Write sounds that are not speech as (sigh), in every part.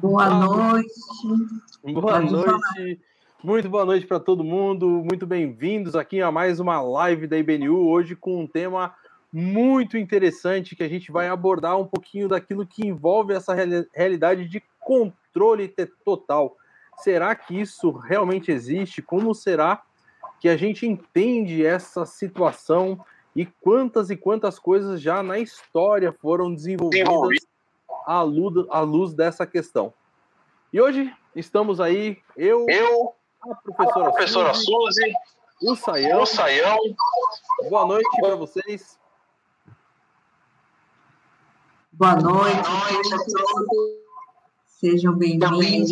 Boa noite. Boa noite. Muito boa noite para todo mundo. Muito bem-vindos aqui a mais uma live da IBNU, hoje com um tema muito interessante que a gente vai abordar um pouquinho daquilo que envolve essa realidade de controle total. Será que isso realmente existe? Como será que a gente entende essa situação e quantas e quantas coisas já na história foram desenvolvidas à luz, à luz dessa questão? E hoje estamos aí, eu, eu a professora, a professora Suzy, Suzy o Saião. O Saião. Boa noite para vocês. Boa noite, Boa noite a todos. Sejam bem-vindos.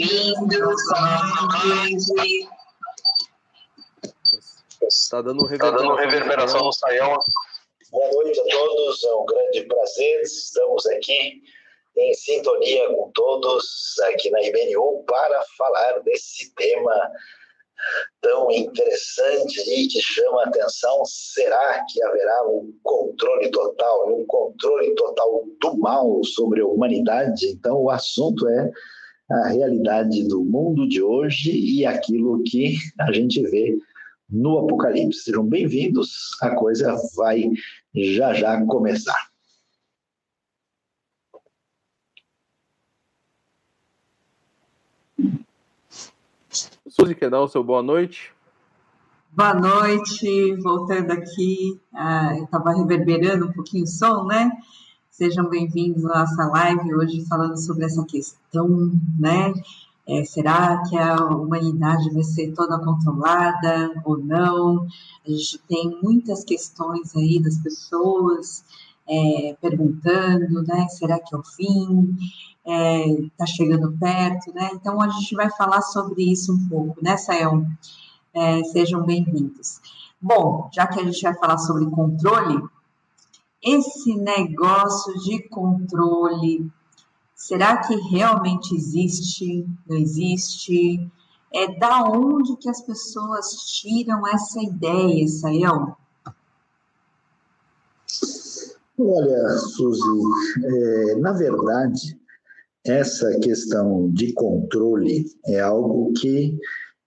Está dando reverberação, tá dando reverberação no Saião. Boa noite a todos, é um grande prazer. Estamos aqui em sintonia com todos aqui na IBNU para falar desse tema tão interessante e que chama a atenção. Será que haverá um controle total, um controle total do mal sobre a humanidade? Então, o assunto é a realidade do mundo de hoje e aquilo que a gente vê no Apocalipse. Sejam bem-vindos, a coisa vai já já começar. Suzy, quer dar o seu boa noite? Boa noite, voltando aqui, ah, estava reverberando um pouquinho o som, né? Sejam bem-vindos à nossa live hoje falando sobre essa questão, né? É, será que a humanidade vai ser toda controlada ou não? A gente tem muitas questões aí das pessoas é, perguntando, né? Será que é o fim? Está é, tá chegando perto, né? Então a gente vai falar sobre isso um pouco, né, Sayão? É, sejam bem-vindos. Bom, já que a gente vai falar sobre controle, esse negócio de controle Será que realmente existe? Não existe? É da onde que as pessoas tiram essa ideia, Sayão? Olha, Suzy, é, na verdade, essa questão de controle é algo que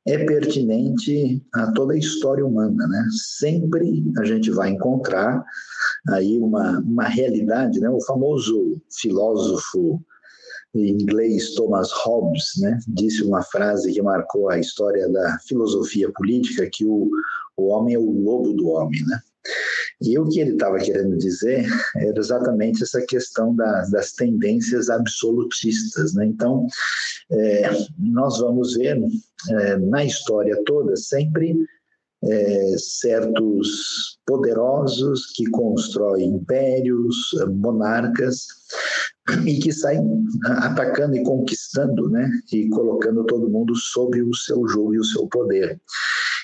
é pertinente a toda a história humana, né? Sempre a gente vai encontrar aí uma, uma realidade, né? O famoso filósofo inglês Thomas Hobbes, né, disse uma frase que marcou a história da filosofia política, que o, o homem é o lobo do homem, né? E o que ele estava querendo dizer (laughs) era exatamente essa questão da, das tendências absolutistas. Né? Então, é, nós vamos ver é, na história toda sempre é, certos poderosos que constroem impérios, monarcas, e que saem atacando e conquistando, né? E colocando todo mundo sob o seu jogo e o seu poder.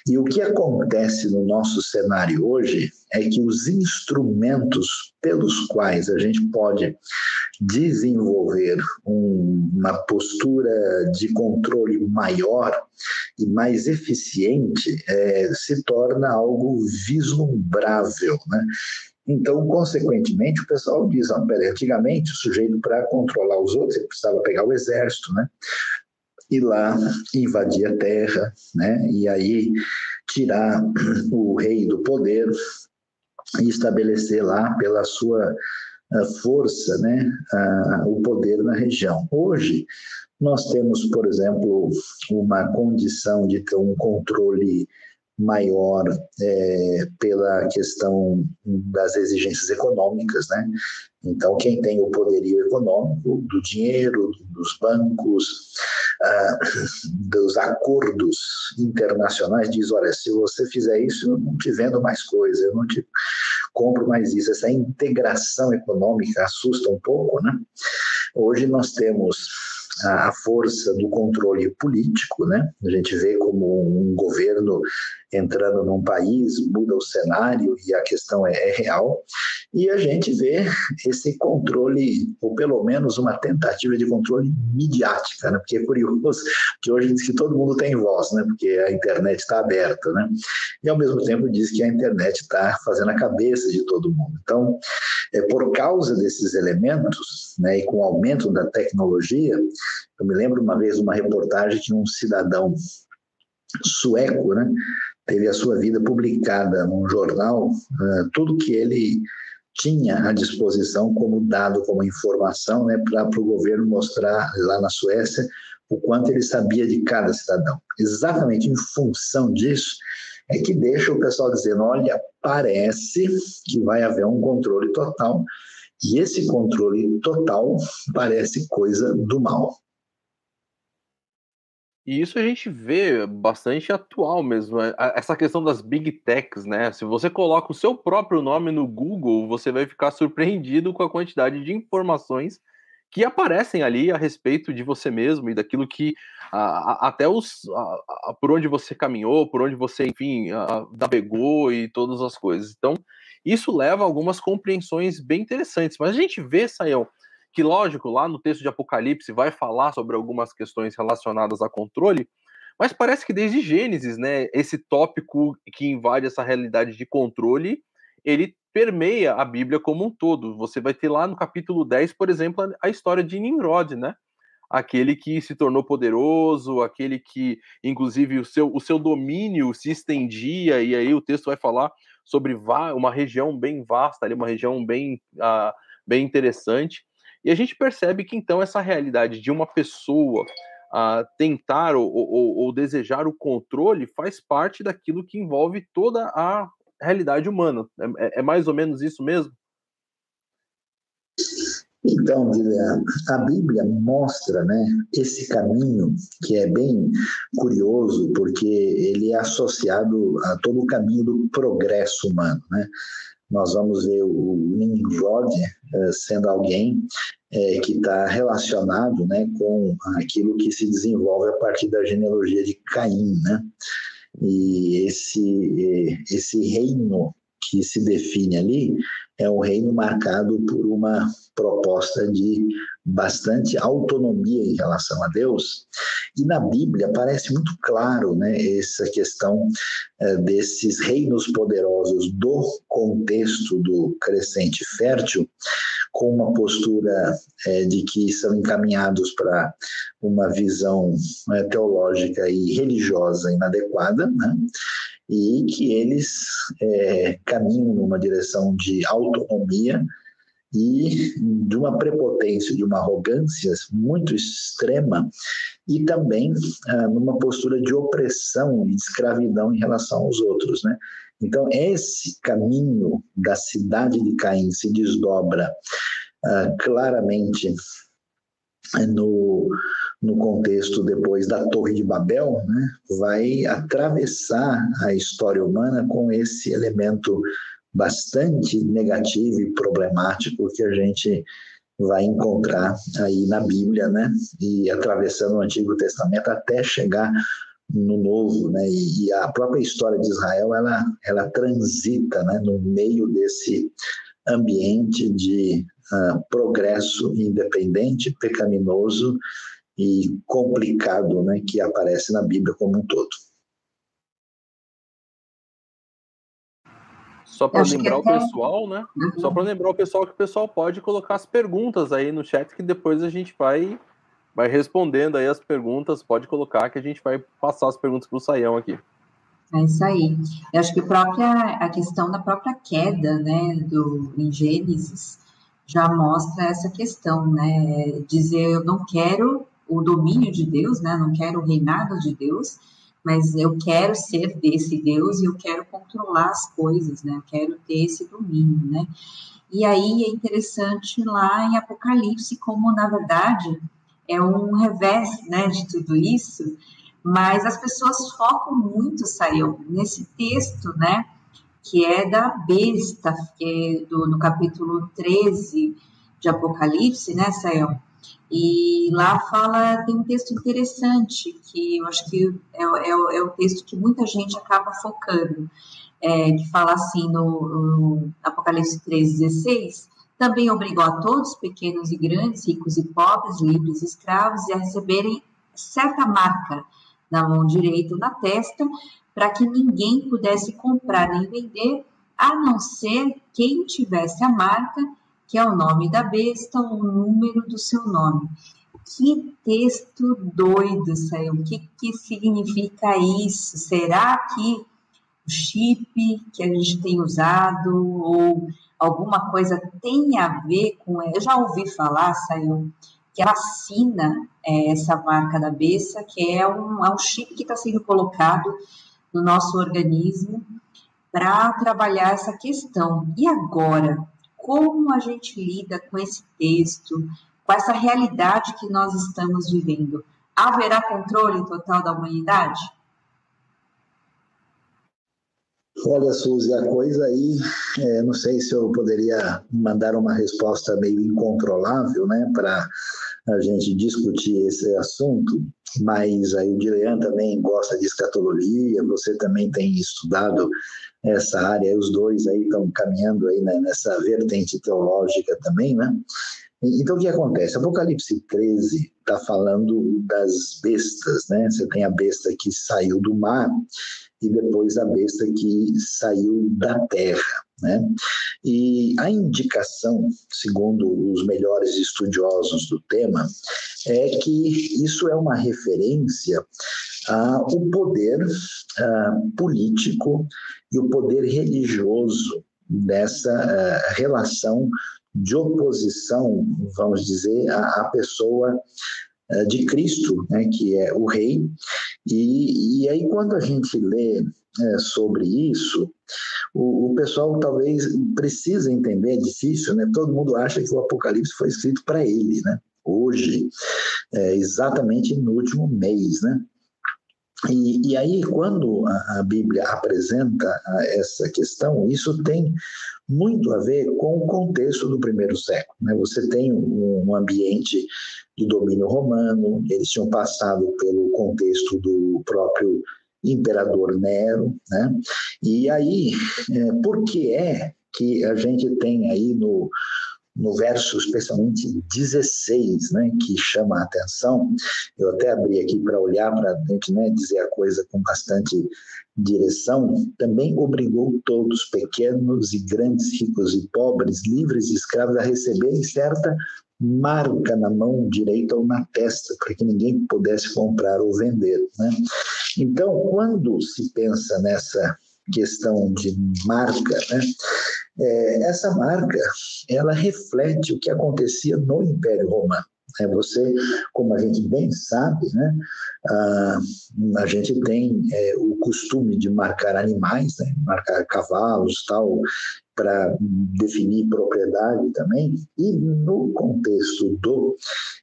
E o que acontece no nosso cenário hoje é que os instrumentos pelos quais a gente pode desenvolver um, uma postura de controle maior e mais eficiente é, se torna algo vislumbrável, né? Então, consequentemente, o pessoal diz: ah, peraí, antigamente o sujeito, para controlar os outros, ele precisava pegar o exército, né? Ir lá, invadir a terra, né? E aí tirar o rei do poder e estabelecer lá, pela sua ah, força, né? o poder na região. Hoje, nós temos, por exemplo, uma condição de ter um controle maior é, pela questão das exigências econômicas, né? Então, quem tem o poderio econômico do dinheiro, dos bancos, ah, dos acordos internacionais, diz: olha, se você fizer isso, eu não te vendo mais coisa, eu não te compro mais isso. Essa integração econômica assusta um pouco, né? Hoje nós temos a força do controle político, né? A gente vê como um governo entrando num país, muda o cenário e a questão é, é real. E a gente vê esse controle, ou pelo menos uma tentativa de controle midiática, né? porque é curioso que hoje diz que todo mundo tem voz, né? porque a internet está aberta, né? e ao mesmo tempo diz que a internet está fazendo a cabeça de todo mundo. Então, é, por causa desses elementos, né, e com o aumento da tecnologia, eu me lembro uma vez uma reportagem de um cidadão sueco, né, teve a sua vida publicada num jornal, uh, tudo que ele tinha à disposição como dado, como informação, né, para o governo mostrar lá na Suécia o quanto ele sabia de cada cidadão. Exatamente em função disso é que deixa o pessoal dizendo, olha, parece que vai haver um controle total, e esse controle total parece coisa do mal. E isso a gente vê bastante atual mesmo, é, essa questão das big techs, né? Se você coloca o seu próprio nome no Google, você vai ficar surpreendido com a quantidade de informações que aparecem ali a respeito de você mesmo e daquilo que a, a, até os a, por onde você caminhou, por onde você, enfim, navegou e todas as coisas. Então, isso leva a algumas compreensões bem interessantes. Mas a gente vê, Sayão, que lógico, lá no texto de Apocalipse vai falar sobre algumas questões relacionadas a controle, mas parece que desde Gênesis, né, esse tópico que invade essa realidade de controle, ele permeia a Bíblia como um todo. Você vai ter lá no capítulo 10, por exemplo, a história de Nimrod, né? Aquele que se tornou poderoso, aquele que, inclusive, o seu, o seu domínio se estendia, e aí o texto vai falar sobre uma região bem vasta, ali, uma região bem, uh, bem interessante. E a gente percebe que então essa realidade de uma pessoa uh, tentar ou, ou, ou, desejar o controle faz parte daquilo que envolve toda a realidade humana. É, é mais ou menos isso mesmo? Então, a Bíblia mostra né, esse caminho que é bem curioso, porque ele é associado a todo o caminho do progresso humano. Né? nós vamos ver o Nimrod eh, sendo alguém eh, que está relacionado né, com aquilo que se desenvolve a partir da genealogia de Caim. Né? E esse, esse reino que se define ali é um reino marcado por uma proposta de bastante autonomia em relação a Deus. E na Bíblia parece muito claro né, essa questão é, desses reinos poderosos do contexto do crescente fértil, com uma postura é, de que são encaminhados para uma visão é, teológica e religiosa inadequada, né? E que eles é, caminham numa direção de autonomia e de uma prepotência, de uma arrogância muito extrema e também ah, numa postura de opressão e de escravidão em relação aos outros, né? Então esse caminho da cidade de Caim se desdobra ah, claramente no no contexto depois da Torre de Babel, né, vai atravessar a história humana com esse elemento bastante negativo e problemático que a gente vai encontrar aí na Bíblia, né, e atravessando o Antigo Testamento até chegar no Novo, né, e a própria história de Israel ela ela transita, né, no meio desse ambiente de uh, progresso independente, pecaminoso e complicado né, que aparece na Bíblia como um todo. Só para lembrar o pessoal, né? Uhum. Só para lembrar o pessoal que o pessoal pode colocar as perguntas aí no chat que depois a gente vai vai respondendo aí as perguntas, pode colocar que a gente vai passar as perguntas para o Saião aqui. É isso aí. Eu acho que a própria a questão da própria queda, né, do em Gênesis já mostra essa questão, né? Dizer eu não quero o domínio de Deus, né? Não quero o reinado de Deus, mas eu quero ser desse Deus e eu quero controlar as coisas, né? Eu quero ter esse domínio, né? E aí é interessante lá em Apocalipse como na verdade é um revés, né, de tudo isso, mas as pessoas focam muito, saiu nesse texto, né, que é da besta, que é do, no capítulo 13 de Apocalipse, né, Sayão? E lá fala, tem um texto interessante, que eu acho que é, é, é o texto que muita gente acaba focando, é, que fala assim no, no Apocalipse 3,16, também obrigou a todos, pequenos e grandes, ricos e pobres, livres e escravos, a receberem certa marca na mão direita ou na testa, para que ninguém pudesse comprar nem vender, a não ser quem tivesse a marca, que é o nome da besta ou o número do seu nome. Que texto doido, saiu. O que, que significa isso? Será que o chip que a gente tem usado ou alguma coisa tem a ver com. Eu já ouvi falar, saiu, que a vacina é essa marca da besta, que é um, é um chip que está sendo colocado no nosso organismo para trabalhar essa questão. E agora, como a gente lida com esse texto, com essa realidade que nós estamos vivendo? Haverá controle total da humanidade? Olha, Suzy, a coisa aí, é, não sei se eu poderia mandar uma resposta meio incontrolável, né, para a gente discutir esse assunto, mas aí o Dilean também gosta de escatologia, você também tem estudado essa área, os dois aí estão caminhando aí né, nessa vertente teológica também, né? Então, o que acontece? Apocalipse 13 está falando das bestas, né? Você tem a besta que saiu do mar e depois a besta que saiu da terra. Né? E a indicação, segundo os melhores estudiosos do tema, é que isso é uma referência ao poder político e o poder religioso dessa relação de oposição, vamos dizer, à, pessoa de Cristo, né, que é o rei. E, e aí, quando a gente lê sobre isso, o, o, pessoal talvez precisa entender, é difícil, né? Todo mundo acha que o Apocalipse foi escrito para ele, né? Hoje, é, exatamente no último mês, né? E, e aí, quando a, a Bíblia apresenta essa questão, isso tem muito a ver com o contexto do primeiro século. Né? Você tem um, um ambiente de domínio romano, eles tinham passado pelo contexto do próprio imperador Nero, né? E aí, é, por que é que a gente tem aí no, no verso especialmente 16, né, que chama a atenção. Eu até abri aqui para olhar, para gente né, dizer a coisa com bastante direção. Também obrigou todos, pequenos e grandes, ricos e pobres, livres e escravos, a receberem certa marca na mão direita ou na testa, para que ninguém pudesse comprar ou vender. Né? Então, quando se pensa nessa questão de marca, né? É, essa marca ela reflete o que acontecia no Império Romano. É, você, como a gente bem sabe, né, a, a gente tem é, o costume de marcar animais, né, marcar cavalos, tal, para definir propriedade também. E no contexto do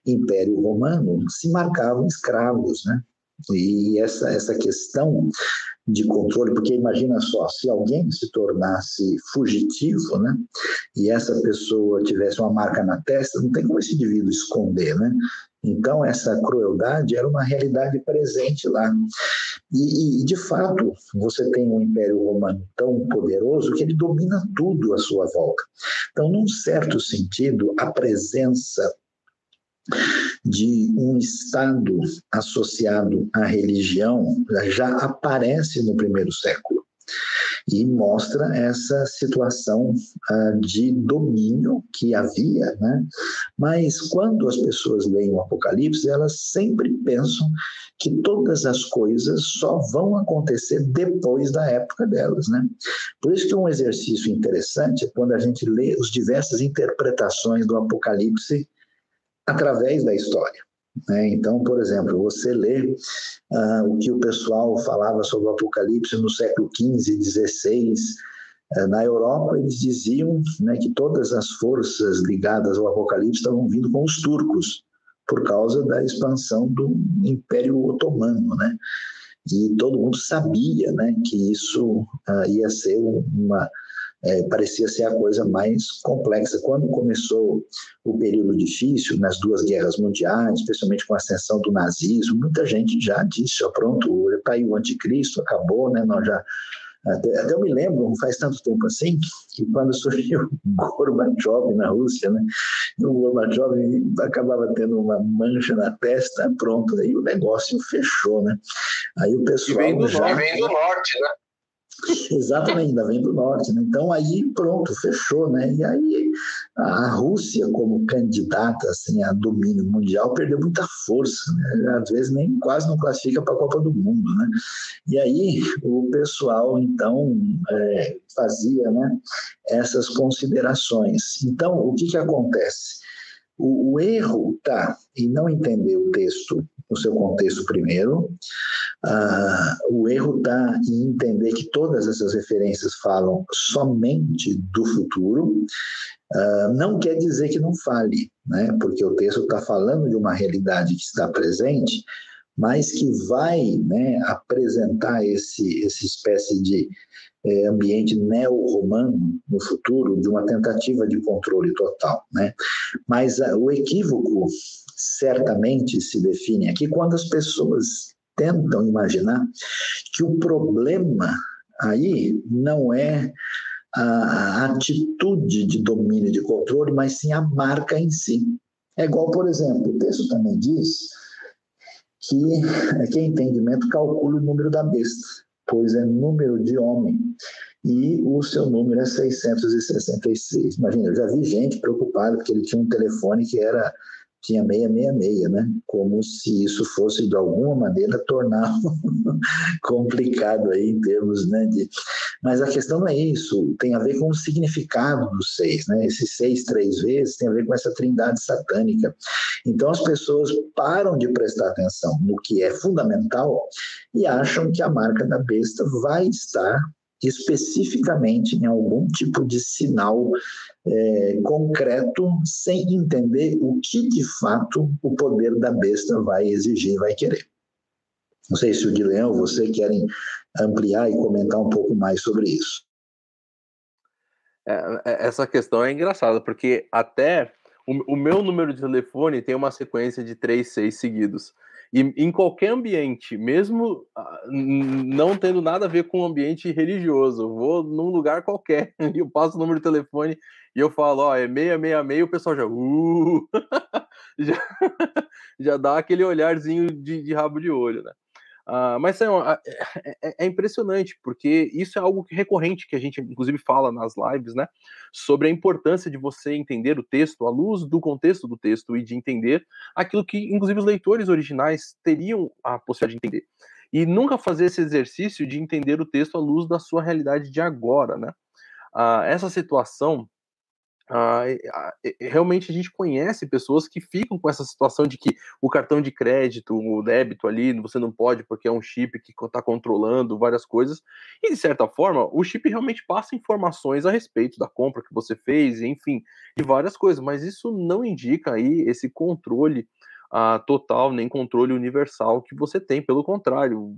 Império Romano se marcavam escravos, né? E essa, essa questão de controle, porque imagina só, se alguém se tornasse fugitivo, né, e essa pessoa tivesse uma marca na testa, não tem como esse indivíduo esconder, né? Então, essa crueldade era uma realidade presente lá. E, e, de fato, você tem um Império Romano tão poderoso que ele domina tudo à sua volta. Então, num certo sentido, a presença de um Estado associado à religião já aparece no primeiro século e mostra essa situação uh, de domínio que havia, né? Mas quando as pessoas leem o Apocalipse, elas sempre pensam que todas as coisas só vão acontecer depois da época delas, né? Por isso que um exercício interessante é quando a gente lê as diversas interpretações do Apocalipse através da história. Né? Então, por exemplo, você lê uh, o que o pessoal falava sobre o Apocalipse no século XV, XVI. Uh, na Europa, eles diziam né, que todas as forças ligadas ao Apocalipse estavam vindo com os turcos, por causa da expansão do Império Otomano. Né? E todo mundo sabia né, que isso uh, ia ser uma é, parecia ser a coisa mais complexa. Quando começou o período difícil, nas duas guerras mundiais, especialmente com a ascensão do nazismo, muita gente já disse, ó, pronto, está aí o anticristo, acabou, né? Nós já até, até, eu me lembro, não faz tanto tempo assim, que quando (laughs) surgiu Gorbachev na Rússia, né, o Gorbachev acabava tendo uma mancha na testa, pronto, aí o negócio fechou, né? Aí o pessoal. E vem do, já... vem do norte, né? (laughs) Exatamente, ainda vem do norte. Né? Então aí pronto, fechou, né? E aí a Rússia, como candidata assim, a domínio mundial, perdeu muita força. Né? Às vezes nem quase não classifica para a Copa do Mundo, né? E aí o pessoal então é, fazia, né? Essas considerações. Então o que que acontece? O, o erro está em não entender o texto no seu contexto primeiro. Ah, o erro está em entender que todas essas referências falam somente do futuro. Ah, não quer dizer que não fale, né? porque o texto está falando de uma realidade que está presente, mas que vai né, apresentar esse, essa espécie de é, ambiente neo-romano no futuro, de uma tentativa de controle total. Né? Mas ah, o equívoco certamente se define aqui quando as pessoas tentam imaginar que o problema aí não é a atitude de domínio de controle, mas sim a marca em si. É igual, por exemplo, o texto também diz que quem tem entendimento calcula o número da besta, pois é número de homem e o seu número é 666. Imagina, eu já vi gente preocupada porque ele tinha um telefone que era tinha 666, né? Como se isso fosse de alguma maneira tornar (laughs) complicado aí em termos, né? De... Mas a questão não é isso, tem a ver com o significado dos seis, né? Esses seis três vezes tem a ver com essa trindade satânica. Então as pessoas param de prestar atenção no que é fundamental e acham que a marca da besta vai estar especificamente em algum tipo de sinal é, concreto, sem entender o que de fato o poder da besta vai exigir, vai querer. Não sei se o Guilherme ou você querem ampliar e comentar um pouco mais sobre isso. É, é essa questão é engraçada, porque até o, o, meu número de telefone tem uma sequência de três, seis seguidos. E em qualquer ambiente, mesmo ah, não tendo nada a ver com o ambiente religioso, eu vou num lugar qualquer (laughs) e eu passo o número de telefone e eu falo, ó, é 666, o pessoal já, uh, (laughs) já, (laughs) já dá aquele olharzinho de, de rabo de olho, né? Uh, mas é, é, é, impressionante, porque isso é algo recorrente que a gente, inclusive, fala nas lives, né? Sobre a importância de você entender o texto à luz do contexto do texto e de entender aquilo que, inclusive, os leitores originais teriam a possibilidade de entender. E nunca fazer esse exercício de entender o texto à luz da sua realidade de agora, né? Uh, essa situação ah, realmente a gente conhece pessoas que ficam com essa situação de que o cartão de crédito, o débito ali, você não pode porque é um chip que está controlando várias coisas. E de certa forma, o chip realmente passa informações a respeito da compra que você fez, enfim, de várias coisas, mas isso não indica aí esse controle ah, total, nem controle universal que você tem, pelo contrário,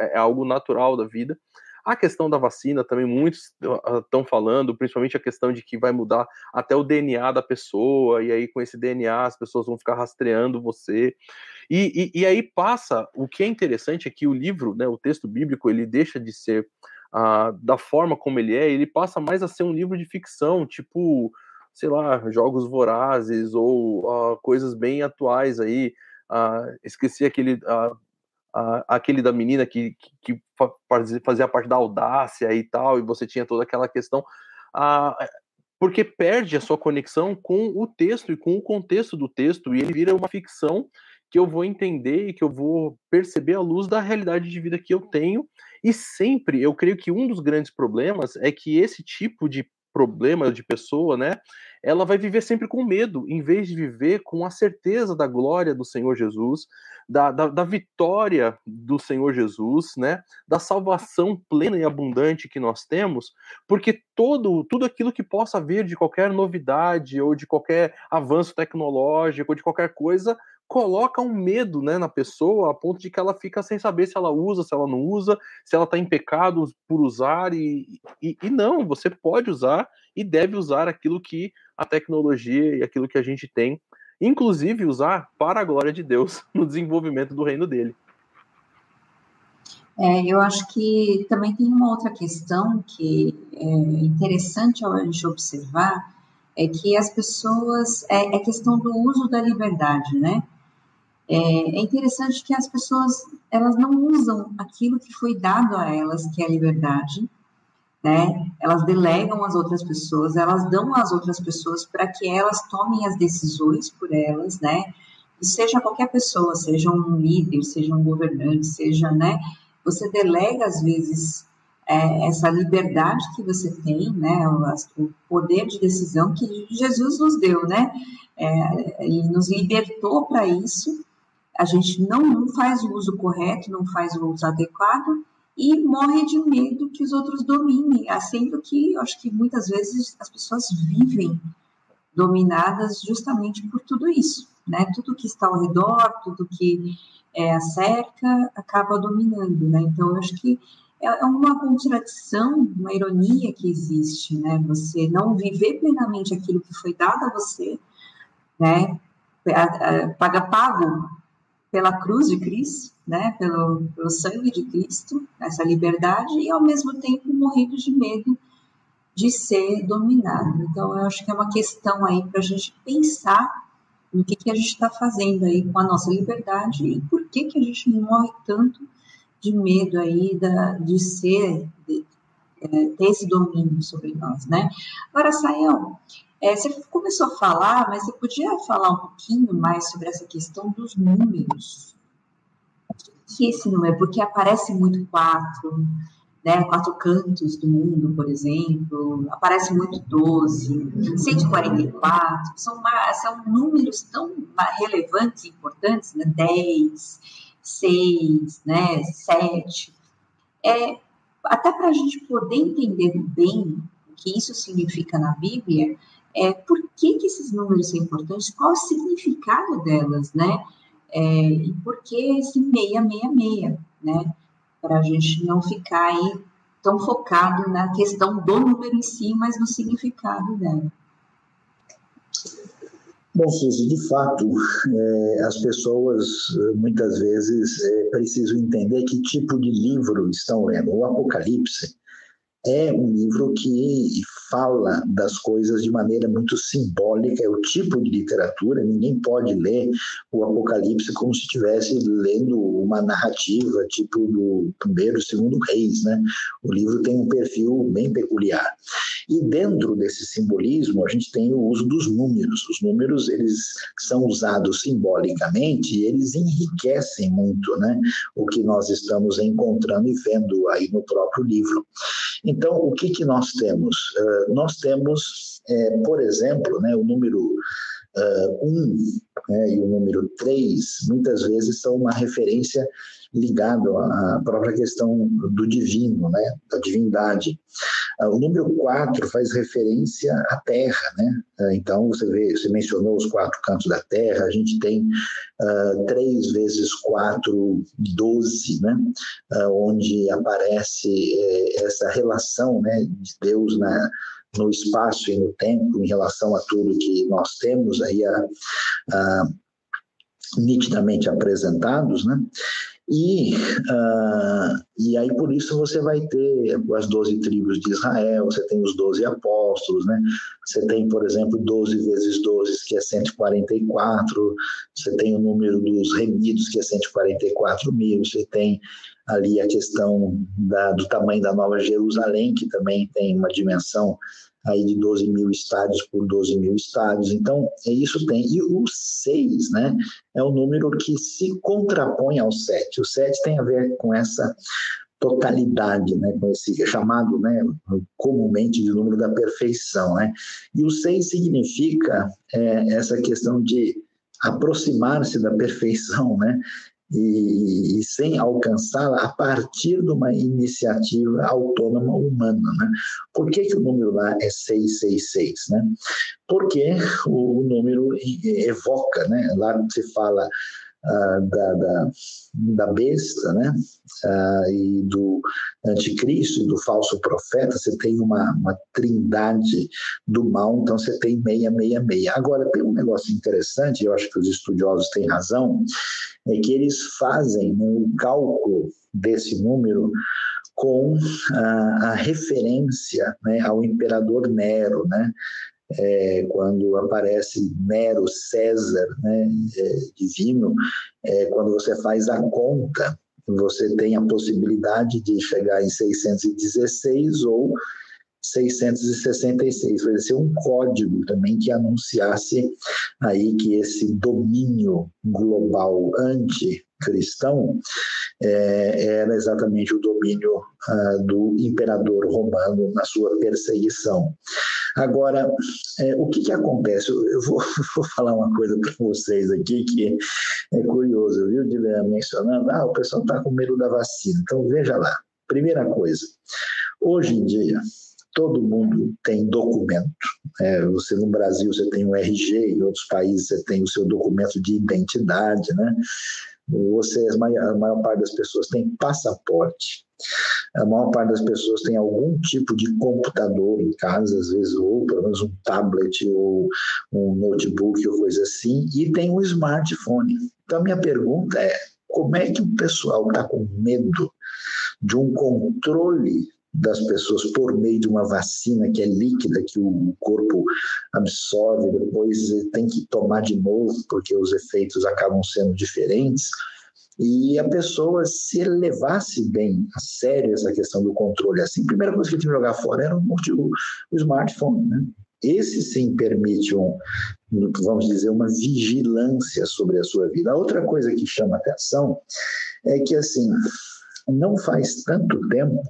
é, é algo natural da vida. A questão da vacina também muitos estão falando, principalmente a questão de que vai mudar até o DNA da pessoa, e aí com esse DNA as pessoas vão ficar rastreando você. E, e, e aí passa, o que é interessante é que o livro, né, o texto bíblico, ele deixa de ser uh, da forma como ele é, ele passa mais a ser um livro de ficção, tipo, sei lá, jogos vorazes ou uh, coisas bem atuais aí. Uh, esqueci aquele aquele da menina que, que, que, fazia parte da audácia e tal, e você tinha toda aquela questão, porque perde a sua conexão com o texto e com o contexto do texto, e ele vira uma ficção que eu vou entender e que eu vou perceber à luz da realidade de vida que eu tenho. E sempre, eu creio que um dos grandes problemas é que esse tipo de problema de pessoa, né? Ela vai viver sempre com medo, em vez de viver com a certeza da glória do Senhor Jesus, da, da, da, vitória do Senhor Jesus, né? Da salvação plena e abundante que nós temos, porque todo tudo aquilo que possa vir de qualquer novidade ou de qualquer avanço tecnológico ou de qualquer coisa coloca um medo né, na pessoa a ponto de que ela fica sem saber se ela usa, se ela não usa, se ela está em pecado por usar, e, e, e, não, você pode usar e deve usar aquilo que a tecnologia e aquilo que a gente tem, inclusive usar para a glória de Deus (laughs) no desenvolvimento do reino dele. É, eu acho que também tem uma outra questão que é interessante a gente observar, é que as pessoas, é, é questão do uso da liberdade, né? É, é, interessante que as pessoas, elas não usam aquilo que foi dado a elas, que é a liberdade, né? Elas delegam às outras pessoas, elas dão às outras pessoas para que elas tomem as decisões por elas, né? E seja qualquer pessoa, seja um líder, seja um governante, seja, né? você delega, às vezes, é, essa liberdade que você tem, né, o, poder de decisão que Jesus nos deu, né, é, e nos libertou para isso. A gente não, não faz o uso correto, não faz o uso adequado e morre de medo que os outros dominem, sendo que acho que muitas vezes as pessoas vivem dominadas justamente por tudo isso, né? Tudo que está ao redor, tudo que é, a cerca acaba dominando, né? Então, acho que é, é uma contradição, uma ironia que existe, né? Você não viver plenamente aquilo que foi dado a você, né? Paga pago pela cruz de Cristo, né? Pelo, pelo sangue de Cristo, essa liberdade, e ao mesmo tempo morrendo de medo de ser dominado. Então, eu acho que é uma questão aí para a gente pensar no que, que a gente está fazendo aí com a nossa liberdade e por que, que a gente morre tanto de medo aí da, de ser, de, é, ter esse domínio sobre nós, né? Agora, Sayão, é, você começou a falar, mas você podia falar um pouquinho mais sobre essa questão dos números. O que é esse número? Porque aparece muito quatro, né, quatro cantos do mundo, por exemplo, aparece muito 12, 144, são, são números tão relevantes e importantes, né, 10, 6, né, 7. É, até para a gente poder entender bem o que isso significa na Bíblia, é, por que, que esses números são importantes, qual o significado delas, né, é, e por que esse 666, né, para a gente não ficar aí tão focado na questão do número em si, mas no significado dela. Bom, Suzy, de fato, é, as pessoas muitas vezes é, precisam entender que tipo de livro estão lendo. O Apocalipse é um livro que fala das coisas de maneira muito simbólica, é o tipo de literatura, ninguém pode ler o Apocalipse como se estivesse lendo uma narrativa tipo do primeiro, segundo reis, né? O livro tem um perfil bem peculiar. E dentro desse simbolismo, a gente tem o uso dos números. Os números, eles são usados simbolicamente e eles enriquecem muito, né? O que nós estamos encontrando e vendo aí no próprio livro. Então, o que, que nós temos? Uh, nós temos, é, por exemplo, né, o número 1 uh, um, né, e o número 3, muitas vezes são uma referência ligada à própria questão do divino, né, da divindade. Uh, o número 4 faz referência à Terra, né? Uh, então, você vê, você mencionou os quatro cantos da Terra, a gente tem uh, 3 vezes 4, 12, né? onde aparece eh, essa relação né, de Deus na, no espaço e no tempo em relação a tudo que nós temos aí a, a nitidamente apresentados, né? E, uh, e aí, por isso, você vai ter as 12 tribos de Israel, você tem os 12 apóstolos, né? Você tem, por exemplo, 12 vezes 12, que é 144, você tem o número dos remidos, que é 144 mil, você tem ali a questão da, do tamanho da Nova Jerusalém, que também tem uma dimensão aí de 12 mil estádios por 12 mil estádios. Então, é isso tem. E o 6, né, é o número que se contrapõe ao 7. O 7 tem a ver com essa totalidade, né, com esse chamado, né, comumente de número da perfeição, né? E o 6 significa é, essa questão de aproximar-se da perfeição, né? E, e sem alcançá-la a partir de uma iniciativa autônoma humana. Né? Por que, que o número lá é 666? Né? Porque o, número evoca, né? lá se fala ah, da, da, da, besta, né? Uh, e do anticristo e do falso profeta, você tem uma, uma trindade do mal, então você tem 666. Agora, tem um negócio interessante, eu acho que os estudiosos têm razão, é que eles fazem o cálculo desse número com a, a referência né, ao imperador Nero, né? É, quando aparece Nero, César, né, é, divino, é, quando você faz a conta, você tem a possibilidade de chegar em 616 ou 666. Vai ser um código também que anunciasse aí que esse domínio global anticristão é, era exatamente o domínio ah, do imperador romano na sua perseguição. Agora, é, o que, que acontece? Eu vou, (laughs) vou falar uma coisa para vocês aqui que é curioso, viu, Dilean mencionando, ah, o pessoal está com medo da vacina. Então, veja lá. Primeira coisa, hoje em dia, todo mundo tem documento. É, você no Brasil você tem o RG, em outros países você tem o seu documento de identidade, né? Você, a maior parte das pessoas tem passaporte. A maior parte das pessoas tem algum tipo de computador em casa, às vezes, ou pelo menos um tablet ou um notebook ou coisa assim, e tem um smartphone. Então, minha pergunta é: como é que o pessoal está com medo de um controle das pessoas por meio de uma vacina que é líquida, que o corpo absorve, depois tem que tomar de novo, porque os efeitos acabam sendo diferentes. E a pessoa, se levasse bem a sério essa questão do controle, assim, a primeira coisa que tinha que jogar fora era o, smartphone, né? Esse sim permite um, vamos dizer, uma vigilância sobre a sua vida. A outra coisa que chama atenção é que, assim, não faz tanto tempo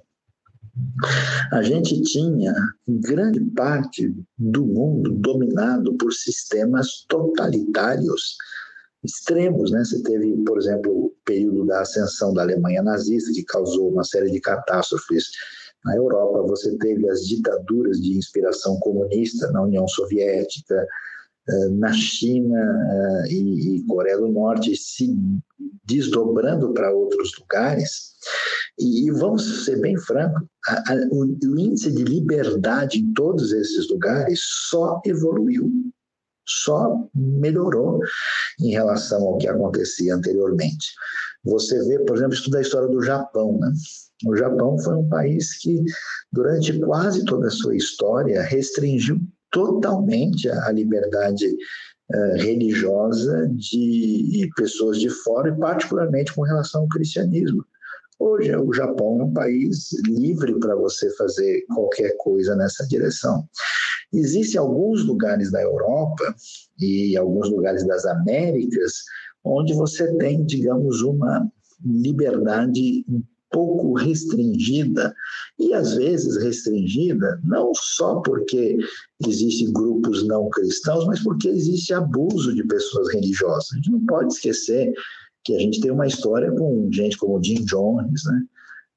a gente tinha grande parte do mundo dominado por sistemas totalitários extremos, né? Você teve, por exemplo, o período da ascensão da Alemanha nazista, que causou uma série de catástrofes na Europa. Você teve as ditaduras de inspiração comunista na União Soviética, eh, na China eh, e Coreia do Norte, se desdobrando para outros lugares. E, vamos ser bem francos, o, o índice de liberdade em todos esses lugares só evoluiu só melhorou em relação ao que acontecia anteriormente. Você vê, por exemplo, estuda a história do Japão. Né? O Japão foi um país que, durante quase toda a sua história, restringiu totalmente a liberdade uh, religiosa de pessoas de fora, e particularmente com relação ao cristianismo. Hoje, o Japão é um país livre para você fazer qualquer coisa nessa direção. Existem alguns lugares da Europa e alguns lugares das Américas onde você tem, digamos, uma liberdade um pouco restringida e às vezes restringida não só porque existem grupos não cristãos, mas porque existe abuso de pessoas religiosas. A gente não pode esquecer que a gente tem uma história com gente como Jim Jones, né?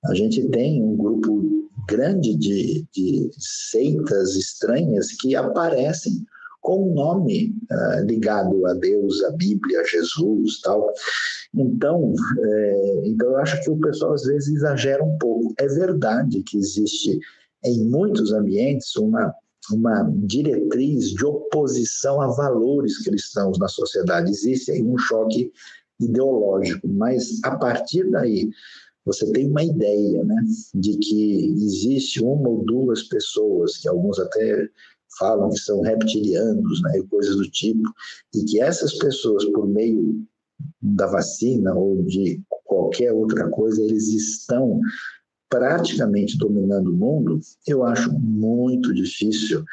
A gente tem um grupo grande de, de seitas estranhas que aparecem com um nome uh, ligado a Deus, a Bíblia, a Jesus, tal. Então, é, então eu acho que o pessoal às vezes exagera um pouco. É verdade que existe em muitos ambientes uma uma diretriz de oposição a valores cristãos na sociedade. Existe aí um choque ideológico, mas a partir daí você tem uma ideia né, de que existe uma ou duas pessoas, que alguns até falam que são reptilianos, né, coisas do tipo, e que essas pessoas, por meio da vacina ou de qualquer outra coisa, eles estão praticamente dominando o mundo, eu acho muito difícil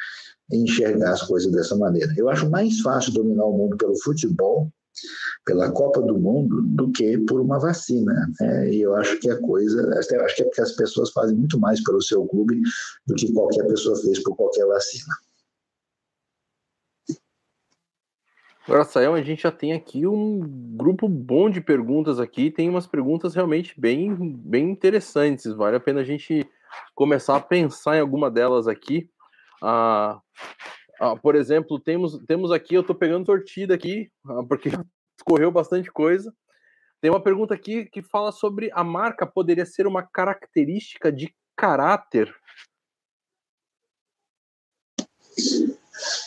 enxergar as coisas dessa maneira. Eu acho mais fácil dominar o mundo pelo futebol pela Copa do Mundo do que por uma vacina. Né? E eu acho que a coisa, acho que é porque as pessoas fazem muito mais pelo seu clube do que qualquer pessoa fez por qualquer vacina. Agora, Sayão, a gente já tem aqui um grupo bom de perguntas aqui, tem umas perguntas realmente bem, bem interessantes, vale a pena a gente começar a pensar em alguma delas aqui. Ah, ah, por exemplo, temos, temos aqui, eu estou pegando tortida aqui, ah, porque (laughs) correu bastante coisa. Tem uma pergunta aqui que fala sobre a marca poderia ser uma característica de caráter.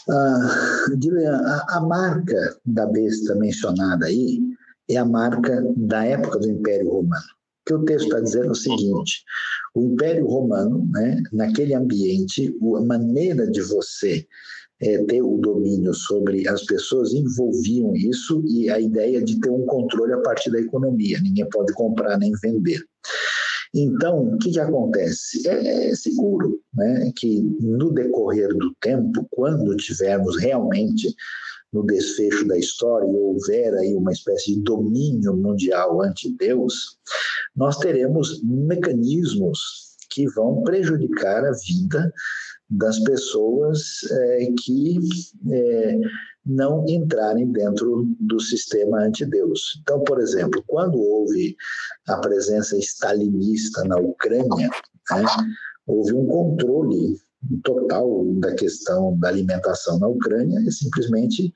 Ah, a, a marca da besta mencionada aí é a marca da época do Império Romano. O que o texto está dizendo é o seguinte: o Império Romano, né, naquele ambiente, a maneira de você é, ter o domínio sobre as pessoas envolviam isso e a ideia de ter um controle a partir da economia. Ninguém pode comprar nem vender. Então, o que, que acontece? É, é seguro né, que no decorrer do tempo, quando tivermos realmente no desfecho da história e houver aí uma espécie de domínio mundial ante Deus, nós teremos mecanismos que vão prejudicar a vida das pessoas é, que é, não entrarem dentro do sistema anti-Deus. Então, por exemplo, quando houve a presença stalinista na Ucrânia, né, houve um controle total da questão da alimentação na Ucrânia e simplesmente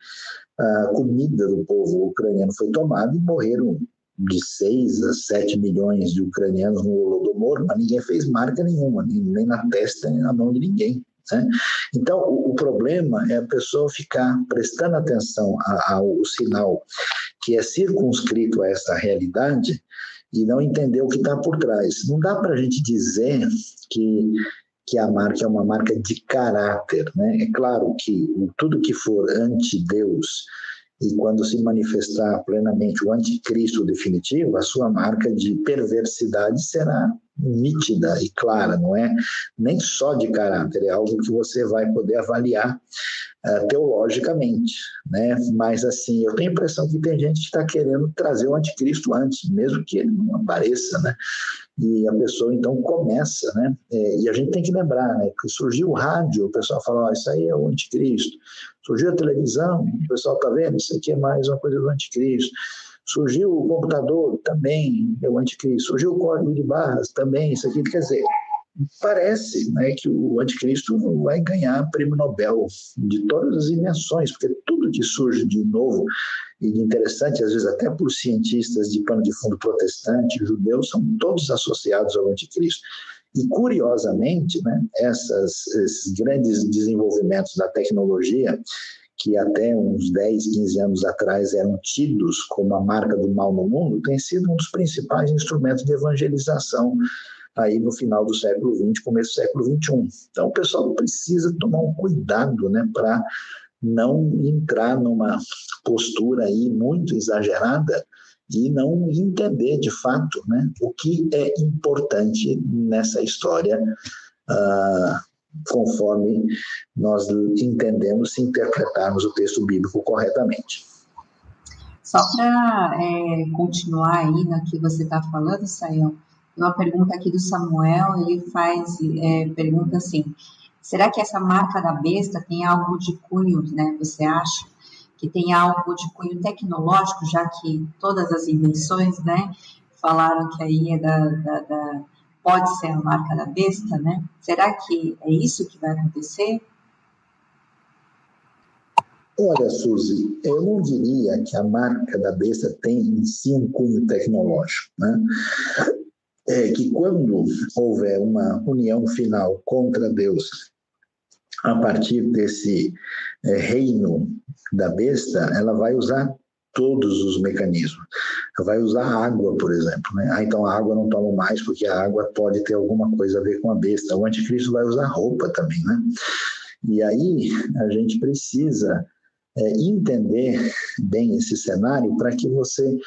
a comida do povo ucraniano foi tomada e morreram de 6 a 7 milhões de ucranianos no Holodomor, mas ninguém fez marca nenhuma, nem na testa, nem na mão de ninguém. Né? Então, o, o, problema é a pessoa ficar prestando atenção ao sinal que é circunscrito a essa realidade e não entender o que está por trás. Não dá para a gente dizer que que a marca é uma marca de caráter, né? É claro que tudo que for anti-Deus, e quando se manifestar plenamente o anticristo definitivo, a sua marca de perversidade será nítida e clara, não é nem só de caráter, é algo que você vai poder avaliar uh, teologicamente, né? Mas assim, eu tenho a impressão que tem gente que está querendo trazer o anticristo antes, mesmo que ele não apareça, né? E a pessoa então começa, né? É, e a gente tem que lembrar, né? Que surgiu o rádio, o pessoal fala, oh, isso aí é o anticristo. Surgiu a televisão, o pessoal está vendo, isso aqui é mais uma coisa do anticristo. Surgiu o computador, também o anticristo. Surgiu o código de barras, também, isso aqui. Quer dizer, parece né, que o anticristo vai ganhar prêmio Nobel de todas as dimensões, porque tudo que surge de novo e de interessante, às vezes até por cientistas de pano de fundo protestante, judeus, são todos associados ao anticristo. E, curiosamente, né, essas, esses grandes desenvolvimentos da tecnologia, que até uns 10, 15 anos atrás eram tidos como a marca do mal no mundo, têm sido um dos principais instrumentos de evangelização aí no final do século XX, começo do século XXI. Então, o pessoal precisa tomar um cuidado né, para não entrar numa postura aí muito exagerada e não entender de fato né, o que é importante nessa história, uh, conforme nós entendemos se interpretarmos o texto bíblico corretamente. Só para é, continuar aí no que você está falando, Sayão, uma pergunta aqui do Samuel, ele faz, é, pergunta assim, será que essa marca da besta tem algo de cunho, né, você acha? Que tem algo de cunho tecnológico, já que todas as invenções, né, falaram que aí é da, da, da pode ser a marca da besta, né? Será que é isso que vai acontecer? Olha, Suzy, eu não diria que a marca da besta tem em si um cunho tecnológico. Né? é que quando houver uma união final contra Deus, a partir desse é, reino da besta, ela vai usar todos os mecanismos. Vai usar água, por exemplo. Né? Ah, então a água não toma mais porque a água pode ter alguma coisa a ver com a besta. O anticristo vai usar roupa também, né? E aí a gente precisa é, entender bem esse cenário para que você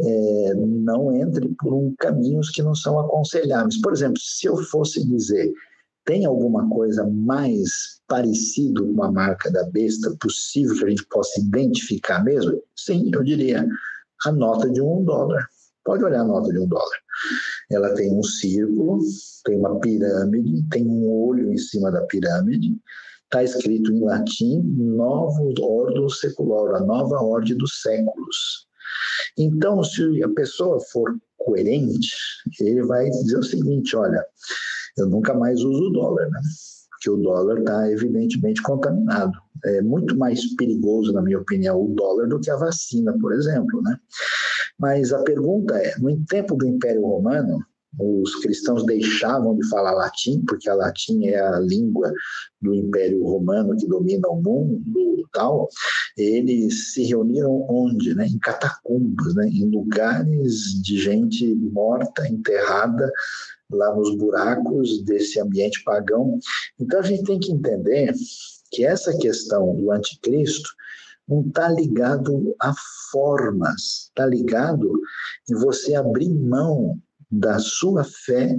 é, não entre por um caminhos que não são aconselháveis. Por exemplo, se eu fosse dizer tem alguma coisa mais parecido com a marca da besta possível que a gente possa identificar mesmo? Sim, eu diria a nota de um dólar. Pode olhar a nota de um dólar. Ela tem um círculo, tem uma pirâmide, tem um olho em cima da pirâmide. está escrito em latim Novo Ordo Secular, a nova ordem dos séculos. Então, se a pessoa for coerente, ele vai dizer o seguinte: olha, eu nunca mais uso o dólar, né? Porque o dólar está evidentemente contaminado. É muito mais perigoso, na minha opinião, o dólar do que a vacina, por exemplo, né? Mas a pergunta é: no tempo do Império Romano, os cristãos deixavam de falar latim, porque a latim é a língua do Império Romano que domina o mundo tal, eles se reuniram onde? Né? Em catacumbas, né? em lugares de gente morta, enterrada, lá nos buracos desse ambiente pagão. Então a gente tem que entender que essa questão do anticristo não está ligado a formas, está ligado em você abrir mão da sua fé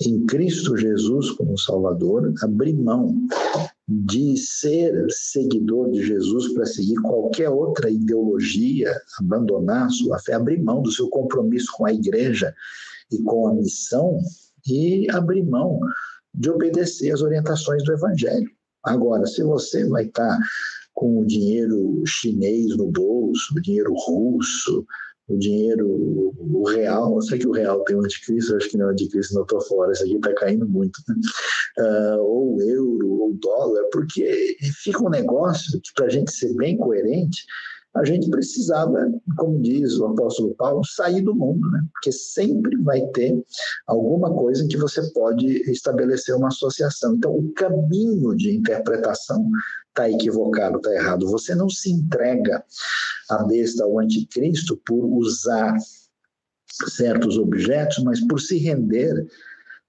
em Cristo Jesus como Salvador, abrir mão de ser seguidor de Jesus para seguir qualquer outra ideologia, abandonar sua fé, abrir mão do seu compromisso com a igreja e com a missão e abrir mão de obedecer às orientações do Evangelho. Agora, se você vai estar com o dinheiro chinês no bolso, o dinheiro russo, o dinheiro, o real, eu sei que o real tem um anticristo, acho que não é anticristo, não estou fora, isso aqui está caindo muito, né? uh, ou o euro, ou o dólar, porque fica um negócio que para a gente ser bem coerente, a gente precisava, como diz o apóstolo Paulo, sair do mundo, né? Porque sempre vai ter alguma coisa em que você pode estabelecer uma associação. Então, o caminho de interpretação está equivocado, está errado. Você não se entrega à besta, ao anticristo, por usar certos objetos, mas por se render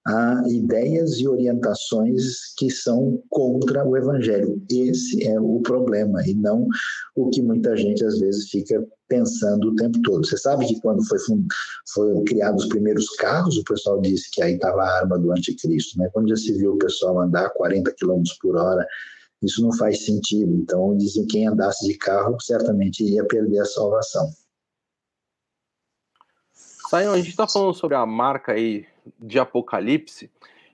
a ideias e orientações que são contra o evangelho. Esse é o problema e não o que muita gente às vezes fica pensando o tempo todo. Você sabe que quando foi, foram criados os primeiros carros, o pessoal disse que aí estava a arma do anticristo, né? Quando já se viu o pessoal andar a 40 km por hora, isso não faz sentido. Então, dizem que quem andasse de carro certamente iria perder a salvação. Saião, a gente está falando sobre a marca aí de Apocalipse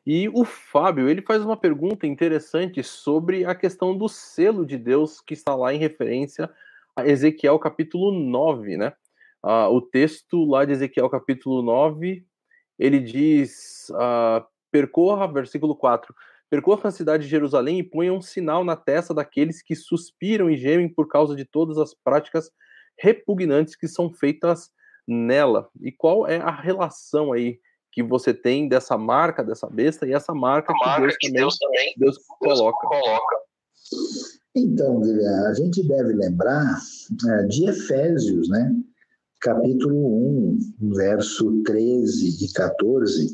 e o Fábio ele faz uma pergunta interessante sobre a questão do selo de Deus que está lá em referência a Ezequiel capítulo 9, né? Ah, o texto lá de Ezequiel capítulo 9 ele diz: ah, percorra, versículo 4, percorra a cidade de Jerusalém e ponha um sinal na testa daqueles que suspiram e gemem por causa de todas as práticas repugnantes que são feitas nela. E qual é a relação aí que você tem dessa marca, dessa besta, e essa marca, que, marca Deus, que também, Deus também Deus coloca. coloca. Então, a gente deve lembrar é, de Efésios, né? capítulo 1, verso 13 e 14,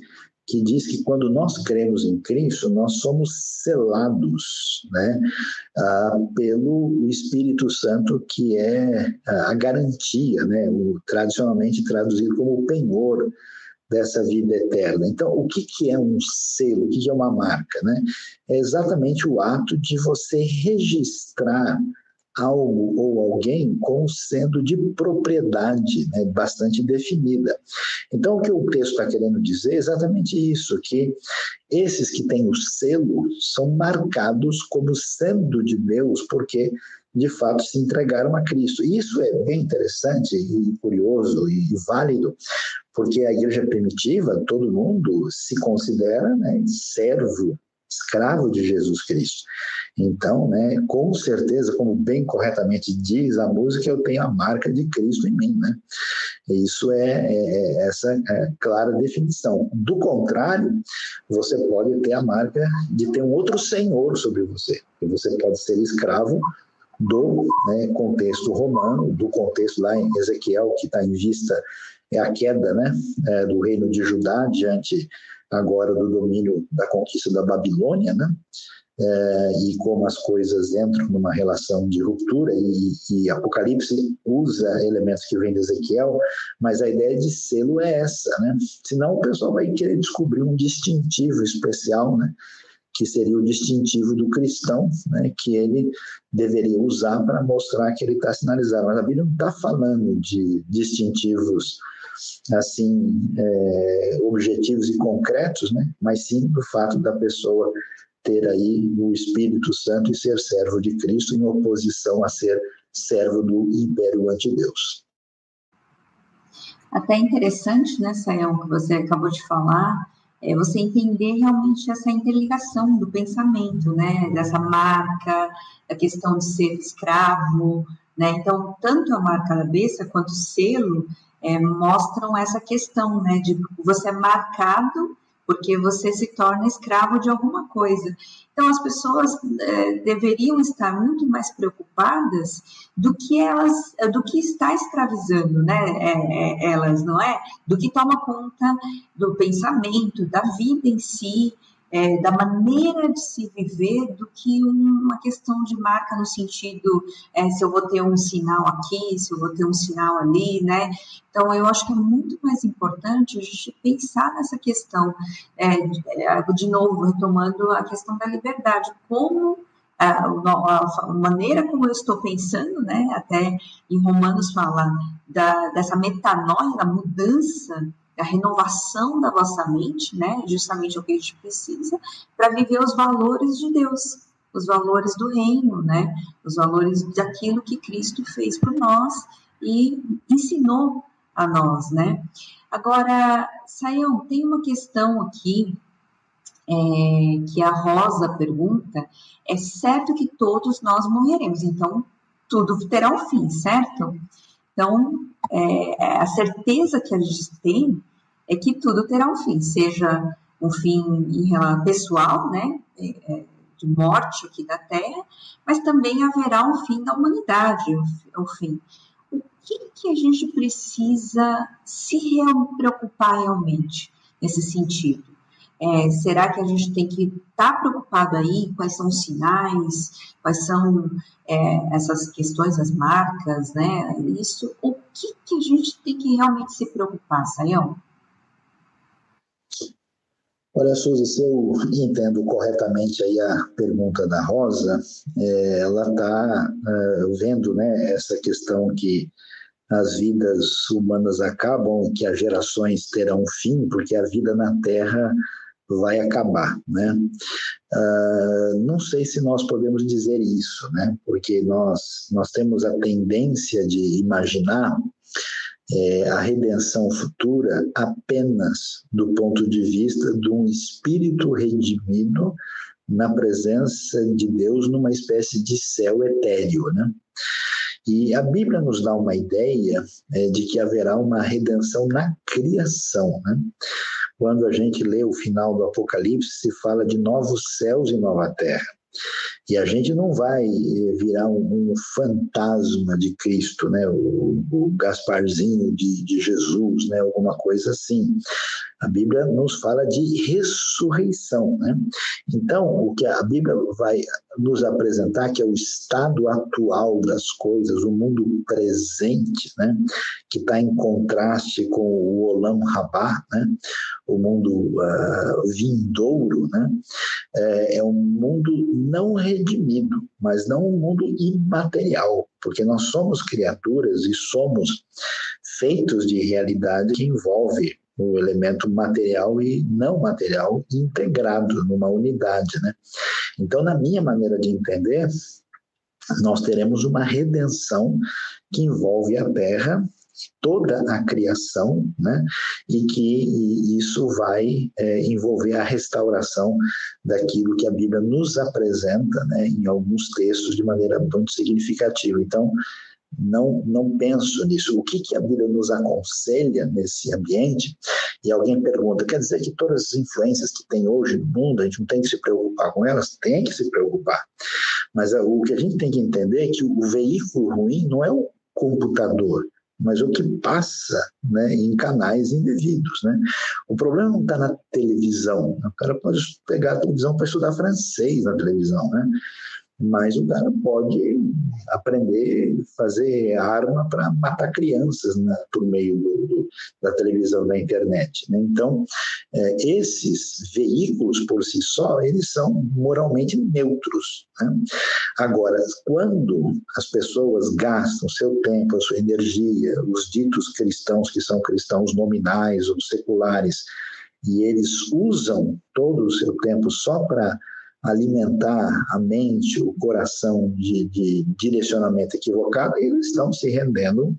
que diz que quando nós cremos em Cristo, nós somos selados né, ah, pelo Espírito Santo, que é a garantia, né, o, tradicionalmente traduzido como o penhor dessa vida eterna. Então, o que, que é um selo? O que, que é uma marca? Né? É exatamente o ato de você registrar algo ou alguém como sendo de propriedade né, bastante definida. Então, o que o texto está querendo dizer é exatamente isso, que esses que têm o selo são marcados como sendo de Deus, porque de fato se entregaram a Cristo. Isso é bem interessante e curioso e válido, porque a igreja primitiva, todo mundo se considera né, servo escravo de Jesus Cristo. Então, né, com certeza, como bem corretamente diz a música, eu tenho a marca de Cristo em mim, né? Isso é, é, é essa é clara definição. Do contrário, você pode ter a marca de ter um outro senhor sobre você. E você pode ser escravo do né, contexto romano, do contexto lá em Ezequiel, que está em vista, é a queda né, é, do reino de Judá diante agora do domínio da conquista da Babilônia, né? É, e como as coisas entram numa relação de ruptura, e, e, Apocalipse usa elementos que vêm de Ezequiel, mas a ideia de selo é essa, né? Senão o pessoal vai querer descobrir um distintivo especial, né? Que seria o distintivo do cristão, né? Que ele deveria usar para mostrar que ele está sinalizado. Mas a Bíblia não está falando de distintivos assim é, objetivos e concretos, né? mas sim do fato da pessoa ter aí o Espírito Santo e ser servo de Cristo em oposição a ser servo do império antideus. Até interessante, né, Sayão, que você acabou de falar, é você entender realmente essa interligação do pensamento, né, dessa marca, a questão de ser escravo, né, então tanto a marca da besta quanto o selo é, mostram essa questão, né, de você é marcado porque você se torna escravo de alguma coisa. Então, as pessoas é, deveriam estar muito mais preocupadas do que elas, do que está escravizando, né? É, é, elas, não é? Do que toma conta do pensamento, da vida em si, é, da maneira de se viver do que uma questão de marca no sentido é, se eu vou ter um sinal aqui, se eu vou ter um sinal ali, né? Então, eu acho que é muito mais importante a gente pensar nessa questão, é, de, de novo, retomando a questão da liberdade, como a, a, maneira como eu estou pensando, né? Até em Romanos fala da, dessa metanoia, da mudança a renovação da vossa mente, né? Justamente o que a gente precisa para viver os valores de Deus, os valores do reino, né? Os valores daquilo que Cristo fez por nós e ensinou a nós, né? Agora, Saião, tem uma questão aqui é, que a Rosa pergunta: é certo que todos nós morreremos, então tudo terá um fim, certo? Então, é, é a certeza que a gente tem é que tudo terá um fim, seja um fim pessoal, né, é, é, de morte aqui da Terra, mas também haverá um fim da humanidade, o fim. O que, que a gente precisa se preocupar realmente nesse sentido? É, será que a gente tem que estar tá preocupado aí? Quais são os sinais? Quais são é, essas questões, as marcas, né? Isso, o que, que a gente tem que realmente se preocupar, Sayão? Olha, Suzy, se eu entendo corretamente aí a pergunta da Rosa, é, ela está é, vendo né, essa questão que as vidas humanas acabam, que as gerações terão fim, porque a vida na Terra vai acabar, né? Uh, não sei se nós podemos dizer isso, né? Porque nós nós temos a tendência de imaginar é, a redenção futura apenas do ponto de vista de um espírito redimido na presença de Deus numa espécie de céu etéreo, né? E a Bíblia nos dá uma ideia é, de que haverá uma redenção na criação, né? Quando a gente lê o final do Apocalipse, se fala de novos céus e nova terra. E a gente não vai eh, virar um, um fantasma de Cristo, né? o, o Gasparzinho de, de Jesus, né? alguma coisa assim. A Bíblia nos fala de ressurreição. Né? Então, o que a Bíblia vai nos apresentar, que é o estado atual das coisas, o mundo presente, né? que está em contraste com o Olam Rabá, né? o mundo uh, vindouro, né? É, é um mundo não redimido, mas não um mundo imaterial, porque nós somos criaturas e somos feitos de realidade que envolve o elemento material e não material integrado numa unidade, né? Então, na minha maneira de entender, nós teremos uma redenção que envolve a Terra toda a criação, né? E que isso vai é, envolver a restauração daquilo que a Bíblia nos apresenta, né? Em alguns textos de maneira muito significativa. Então, não, não penso nisso. O que, que a Bíblia nos aconselha nesse ambiente? E alguém pergunta: quer dizer que todas as influências que tem hoje no mundo, a gente não tem que se preocupar com elas? Tem que se preocupar. Mas o que a gente tem que entender é que o veículo ruim não é o computador, mas o que passa né, em canais indevidos. Né? O problema não está na televisão. O cara pode pegar a televisão para estudar francês na televisão. Né? Mas o cara pode aprender fazer arma para matar crianças né, por meio do, do, da televisão, da internet. Né? Então, é, esses veículos por si só, eles são moralmente neutros. Né? Agora, quando as pessoas gastam seu tempo, a sua energia, os ditos cristãos, que são cristãos nominais ou seculares, e eles usam todo o seu tempo só para alimentar a mente, o coração de, de direcionamento equivocado, eles estão se rendendo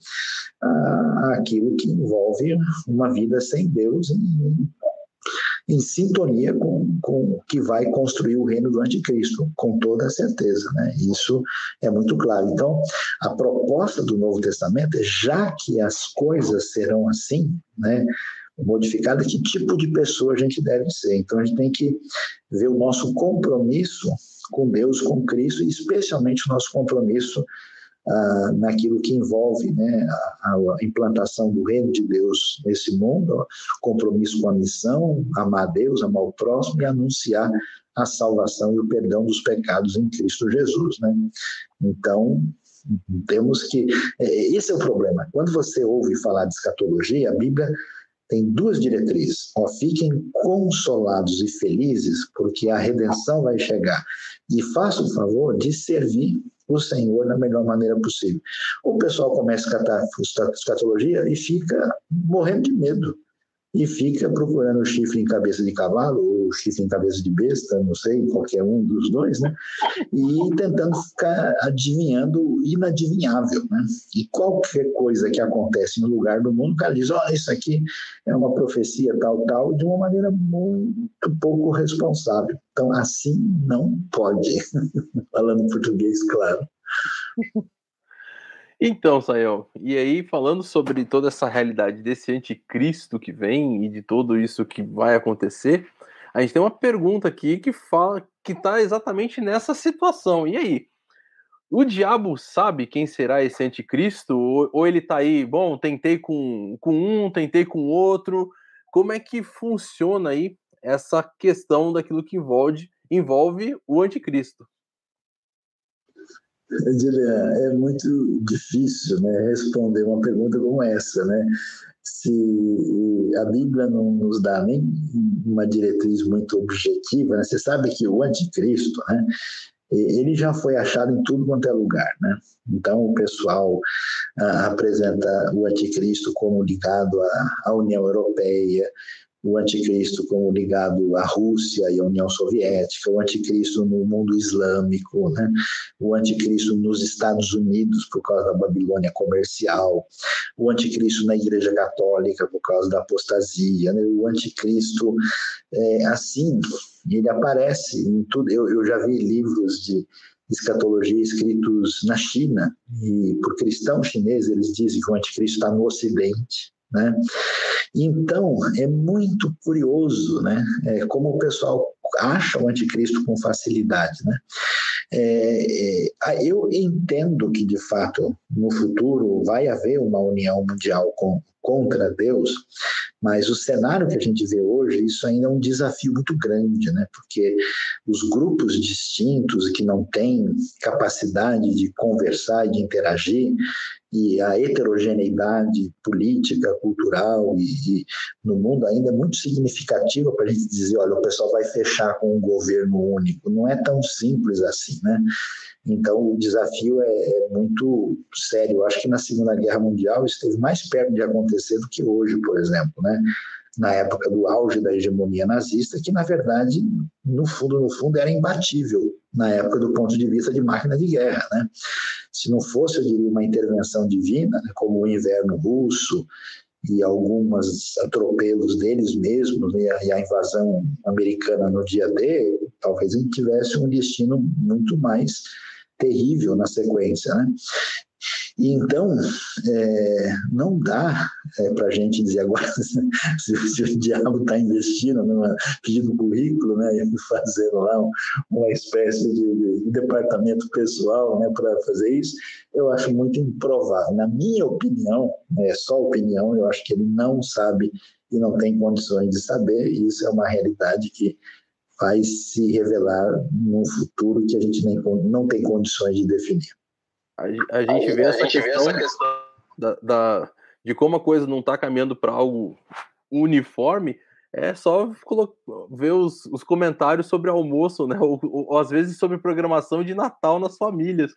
àquilo que envolve uma vida sem Deus, em, em sintonia com, com o que vai construir o reino do anticristo, com toda certeza. Né? Isso é muito claro. Então, a proposta do Novo Testamento é, já que as coisas serão assim, né, modificada, que tipo de pessoa a gente deve ser. Então, a gente tem que ver o nosso compromisso com Deus, com Cristo, e especialmente o nosso compromisso ah, naquilo que envolve né, a, a, implantação do reino de Deus nesse mundo, ó, compromisso com a missão, amar a Deus, amar o próximo e anunciar a salvação e o perdão dos pecados em Cristo Jesus. Né? Então, temos que. É, esse é o problema. Quando você ouve falar de escatologia, a Bíblia tem duas diretrizes. Ó, fiquem consolados e felizes, porque a redenção vai chegar. E faça o favor de servir o Senhor da melhor maneira possível. O pessoal começa a escatologia e fica morrendo de medo e fica procurando chifre em cabeça de cavalo, ou chifre em cabeça de besta, não sei, qualquer um dos dois, né? E tentando ficar adivinhando o inadivinhável, né? E qualquer coisa que acontece no lugar do mundo, o cara diz: oh, isso aqui é uma profecia tal, tal, de uma maneira muito pouco responsável. Então, assim não pode. (laughs) Falando português, claro. Então, Sayão, e aí falando sobre toda essa realidade desse anticristo que vem e de tudo isso que vai acontecer, a gente tem uma pergunta aqui que fala que está exatamente nessa situação. E aí? O diabo sabe quem será esse anticristo? Ou, ou ele está aí, bom, tentei com, com um, tentei com outro. Como é que funciona aí essa questão daquilo que envolve, envolve o anticristo? Juliana, é muito difícil né, responder uma pergunta como essa, né? Se a Bíblia não nos dá nem uma diretriz muito objetiva, né? você sabe que o anticristo, né, ele já foi achado em tudo quanto é lugar, né? Então o pessoal ah, apresenta o anticristo como ligado à, à União Europeia, o anticristo como ligado à Rússia e à União Soviética, o anticristo no mundo islâmico, né? o anticristo nos Estados Unidos por causa da Babilônia comercial, o anticristo na Igreja Católica por causa da apostasia, né? o anticristo é, assim, ele aparece em tudo. Eu, eu já vi livros de escatologia escritos na China e por cristãos chineses eles dizem que o anticristo está no Ocidente. Né? Então, é muito curioso né? É, como o pessoal acha o anticristo com facilidade. Né? É, é, eu entendo que, de fato, no futuro vai haver uma união mundial com, contra Deus, mas o cenário que a gente vê hoje, isso ainda é um desafio muito grande, né? porque os grupos distintos que não têm capacidade de conversar e de interagir, e a heterogeneidade política, cultural e, e, no mundo ainda é muito significativa para a gente dizer, olha, o pessoal vai fechar com um governo único. Não é tão simples assim, né? Então, o desafio é, é muito sério. Eu acho que na Segunda Guerra Mundial esteve mais perto de acontecer do que hoje, por exemplo, né? Na época do auge da hegemonia nazista, que na verdade, no fundo, no fundo, era imbatível na época do ponto de vista de máquina de guerra, né? Se não fosse, eu diria, uma intervenção divina, né, como o inverno russo e alguns atropelos deles mesmos né, e a invasão americana no dia D, talvez gente tivesse um destino muito mais terrível na sequência, né? E então, é, não dá é, para a gente dizer agora (laughs) se, se o diabo está investindo, numa, pedindo currículo, né, e fazendo lá um, uma espécie de, de, departamento pessoal né, para fazer isso, eu acho muito improvável. Na minha opinião, né, é só opinião, eu acho que ele não sabe e não tem condições de saber, e isso é uma realidade que vai se revelar num futuro que a gente nem, não tem condições de definir. A, a gente, vê, a essa gente questão vê essa questão da, da, de como a coisa não está caminhando para algo uniforme. É só ver os, os comentários sobre almoço, né? (laughs) Ou, ou, ou, às vezes sobre programação de Natal nas famílias.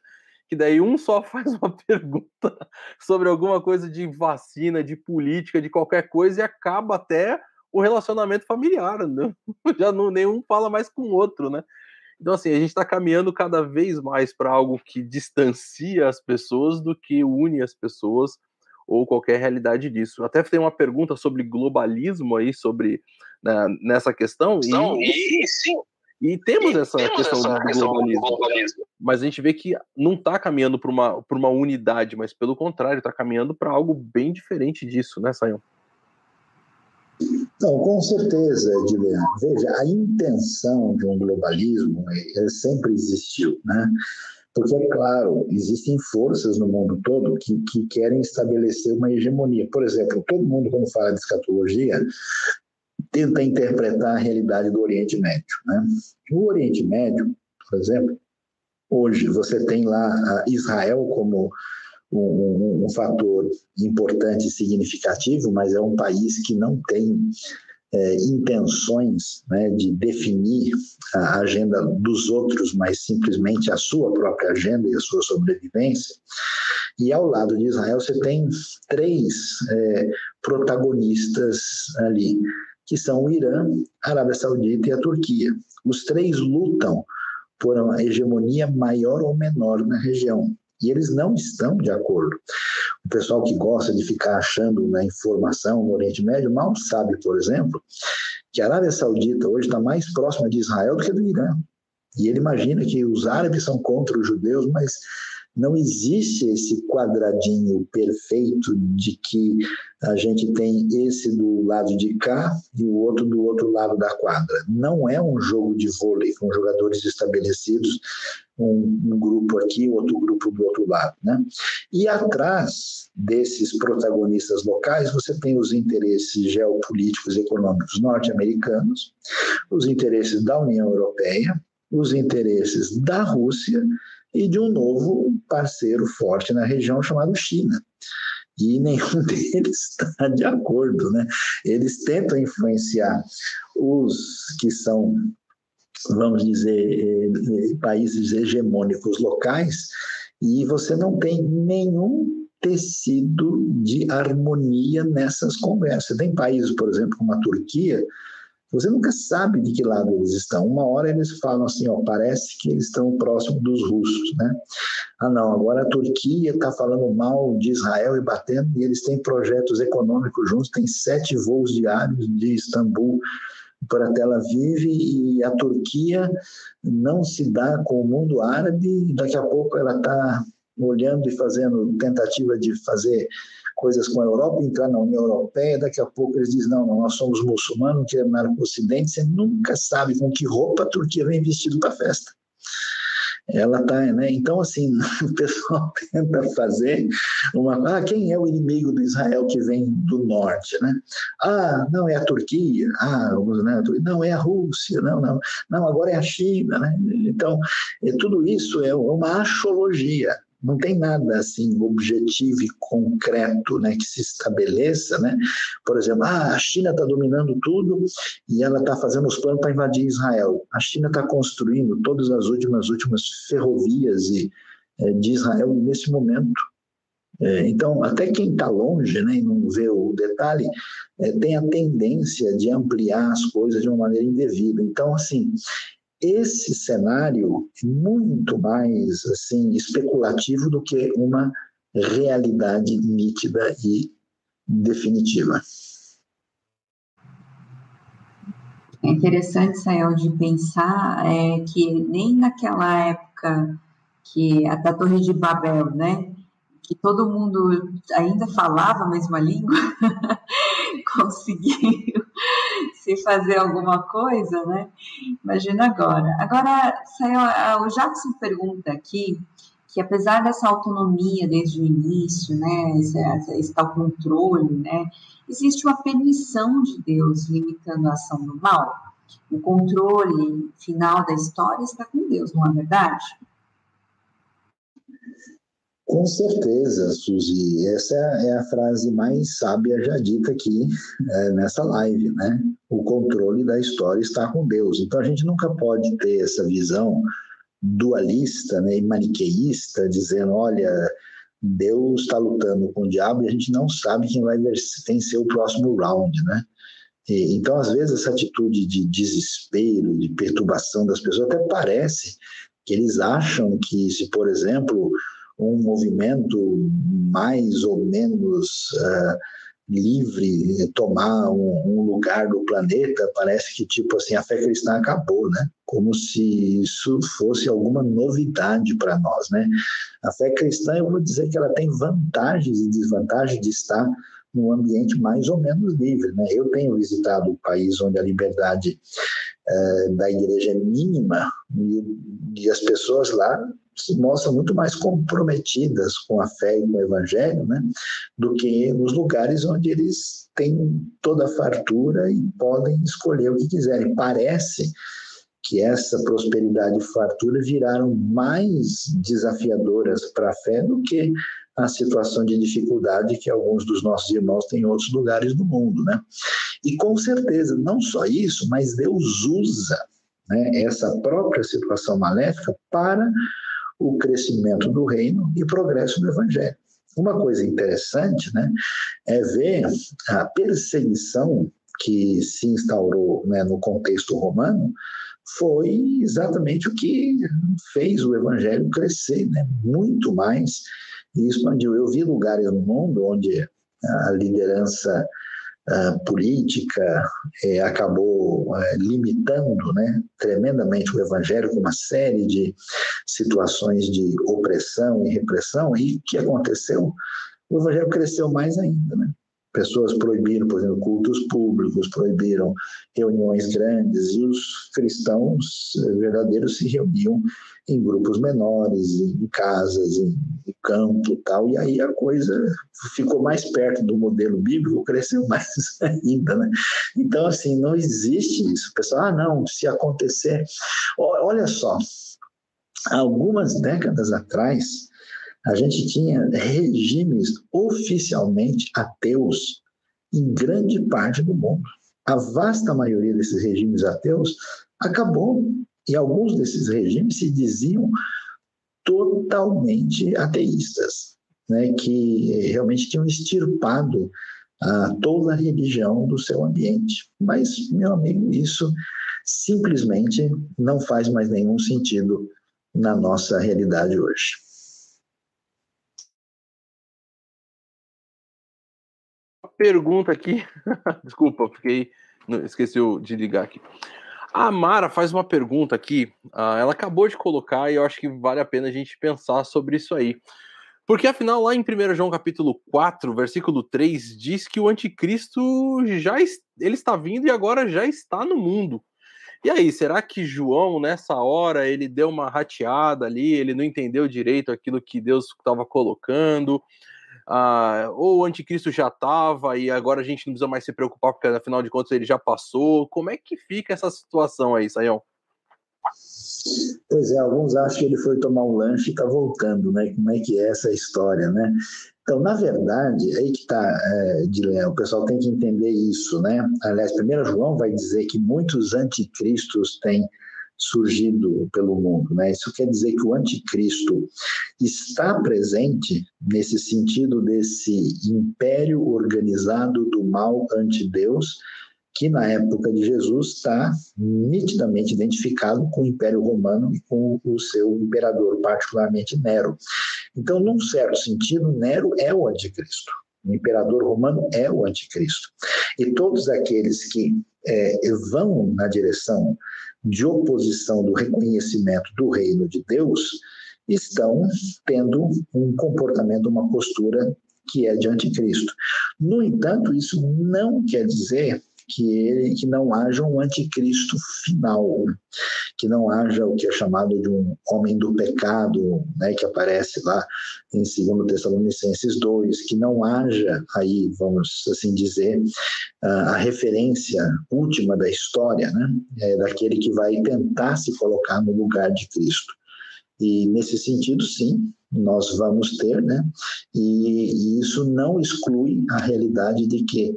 Que daí um só (laughs) faz uma pergunta sobre alguma coisa de vacina, de política, de qualquer coisa, e acaba até o relacionamento familiar, né? (laughs) Já não, nenhum fala mais com o outro, né? Então, assim, a gente está caminhando cada vez mais para algo que distancia as pessoas do que une as pessoas ou qualquer realidade disso. Até tem uma pergunta sobre globalismo aí, sobre né, nessa questão. Não, e, e sim. E temos essa temos questão, essa do, questão globalismo, do, globalismo, Mas a gente vê que não está caminhando para uma, uma unidade, mas pelo contrário, está caminhando para algo bem diferente disso, né, Sayão? Não, com certeza, Ediliano. Veja, a intenção de um globalismo sempre existiu, né? Porque, é claro, existem forças no mundo todo que, que querem estabelecer uma hegemonia. Por exemplo, todo mundo, quando fala de escatologia, tenta interpretar a realidade do Oriente Médio. Né? O Oriente Médio, por exemplo, hoje você tem lá Israel como um, um, fator importante e significativo, mas é um país que não tem é, intenções né, de definir a agenda dos outros, mas simplesmente a sua própria agenda e a sua sobrevivência. E ao lado de Israel você tem três é, protagonistas ali, que são o Irã, a Arábia Saudita e a Turquia. Os três lutam por uma hegemonia maior ou menor na região. E eles não estão de acordo. O pessoal que gosta de ficar achando na informação no Oriente Médio mal sabe, por exemplo, que a Arábia Saudita hoje está mais próxima de Israel do que do Irã. E ele imagina que os árabes são contra os judeus, mas não existe esse quadradinho perfeito de que a gente tem esse do lado de cá e o outro do outro lado da quadra. Não é um jogo de vôlei com jogadores estabelecidos, um, um grupo aqui, outro grupo do outro lado. Né? E atrás desses protagonistas locais, você tem os interesses geopolíticos e econômicos norte-americanos, os interesses da União Europeia, os interesses da Rússia e de um novo parceiro forte na região chamado China. E nenhum (laughs) deles está de acordo, né? Eles tentam influenciar os que são, vamos dizer, eh, eh, países hegemônicos locais, e você não tem nenhum tecido de harmonia nessas conversas. Tem países, por exemplo, como a Turquia, você nunca sabe de que lado eles estão. Uma hora eles falam assim, ó, parece que eles estão próximo dos russos, né? Ah, não, agora a Turquia está falando mal de Israel e batendo, e eles têm projetos econômicos juntos, tem sete voos diários de Istambul para Tel Aviv e a Turquia não se dá com o mundo árabe, daqui a pouco ela está olhando e fazendo tentativa de fazer coisas com a Europa, entrar na União Europeia, daqui a pouco eles dizem, não, não nós somos muçulmanos, queremos nada com o Ocidente, você nunca sabe com que roupa a Turquia vem vestido para a festa. Ela tá, né? Então, assim, (laughs) o pessoal tenta fazer uma. Ah, quem é o inimigo do Israel que vem do norte, né? Ah, não é a Turquia. Ah, né? não é a Rússia. Não, não. Não, agora é a China, né? Então, é, tudo isso é uma axiologia não tem nada assim objetivo e concreto né, que se estabeleça. Né? Por exemplo, ah, a China está dominando tudo e ela está fazendo os planos para invadir Israel. A China está construindo todas as últimas, últimas ferrovias e, é, de Israel nesse momento. É, então, até quem está longe né, e não vê o detalhe, é, tem a tendência de ampliar as coisas de uma maneira indevida. Então, assim, esse cenário é muito mais assim especulativo do que uma realidade nítida e definitiva. É interessante, Sael, de pensar é, que nem naquela época que a da Torre de Babel, né, que todo mundo ainda falava a mesma língua, (laughs) conseguiu se fazer alguma coisa, né? Imagina agora. Agora, o Jackson pergunta aqui que apesar dessa autonomia desde o início, né, esse, esse tal controle, né, existe uma permissão de Deus limitando a ação do mal. O controle final da história está com Deus, não é verdade? Com certeza, Suzy. Essa é a frase mais sábia já dita aqui é, nessa live, né? O controle da história está com Deus. Então a gente nunca pode ter essa visão dualista né, maniqueísta, dizendo, olha, Deus está lutando com o diabo e a gente não sabe quem vai vencer o próximo round, né? E, então, às vezes, essa atitude de desespero, de perturbação das pessoas, até parece que eles acham que, se, por exemplo, um movimento mais ou menos uh, livre tomar um, um, lugar do planeta, parece que tipo assim a fé cristã acabou, né? Como se isso fosse alguma novidade para nós, né? A fé cristã, eu vou dizer que ela tem vantagens e desvantagens de estar num ambiente mais ou menos livre, né? Eu tenho visitado o país onde a liberdade é, da igreja é mínima e, e as pessoas lá se mostram muito mais comprometidas com a fé e com o evangelho, né, do que nos lugares onde eles têm toda a fartura e podem escolher o que quiserem. Parece que essa prosperidade e fartura viraram mais desafiadoras para a fé do que a situação de dificuldade que alguns dos nossos irmãos têm em outros lugares do mundo, né? E com certeza, não só isso, mas Deus usa né, essa própria situação maléfica para o crescimento do reino e progresso do evangelho. Uma coisa interessante né, é ver a perseguição que se instaurou né, no contexto romano foi exatamente o que fez o evangelho crescer, né, muito mais e expandiu. Eu vi lugares no mundo onde a liderança política eh, acabou uh, limitando né, tremendamente o evangelho com uma série de situações de opressão e repressão. E o que aconteceu? O evangelho cresceu mais ainda. Né? Pessoas proibiram, por exemplo, cultos públicos, proibiram reuniões grandes, e os cristãos verdadeiros se reuniam em grupos menores, em casas, em, em campo tal, e aí a coisa ficou mais perto do modelo bíblico, cresceu (laughs) mais ainda, né? Então, assim, não existe isso. O pessoal, ah, não, se acontecer... Olha só, algumas décadas atrás, a gente tinha regimes oficialmente ateus em grande parte do mundo. A vasta maioria desses regimes ateus acabou, e alguns desses regimes se diziam totalmente ateístas, né, que realmente tinham extirpado a toda a religião do seu ambiente. Mas, meu amigo, isso simplesmente não faz mais nenhum sentido na nossa realidade hoje. Pergunta aqui. (laughs) Desculpa, fiquei. Esqueci de ligar aqui. A Mara faz uma pergunta aqui. Uh, ela acabou de colocar e eu acho que vale a pena a gente pensar sobre isso aí. Porque afinal, lá em 1 João capítulo 4, versículo 3, diz que o anticristo já ele está vindo e agora já está no mundo. E aí, será que João, nessa hora, ele deu uma rateada ali, ele não entendeu direito aquilo que Deus estava colocando? Ah, ou o anticristo já estava e agora a gente não precisa mais se preocupar porque afinal de contas ele já passou. Como é que fica essa situação aí, Sayão? Pois é, alguns acham que ele foi tomar um lanche e está voltando, né? Como é que é essa história, né? Então, na verdade, aí que está, é, o pessoal tem que entender isso, né? Aliás, primeiro João vai dizer que muitos anticristos têm surgido pelo mundo. Né? Isso quer dizer que o anticristo está presente nesse sentido desse império organizado do mal ante Deus, que na época de Jesus está nitidamente identificado com o Império Romano e com o seu imperador, particularmente Nero. Então, num certo sentido, Nero é o anticristo. O imperador romano é o anticristo. E todos aqueles que é, vão na direção de oposição do reconhecimento do reino de Deus estão tendo um comportamento, uma postura que é de anticristo. No entanto, isso não quer dizer que, ele, que não haja um anticristo final, que não haja o que é chamado de um homem do pecado, né, que aparece lá em 2 Tessalonicenses 2, que não haja aí, vamos assim dizer, a referência última da história, né, é daquele que vai tentar se colocar no lugar de Cristo. E nesse sentido, sim, nós vamos ter, né? E, e, isso não exclui a realidade de que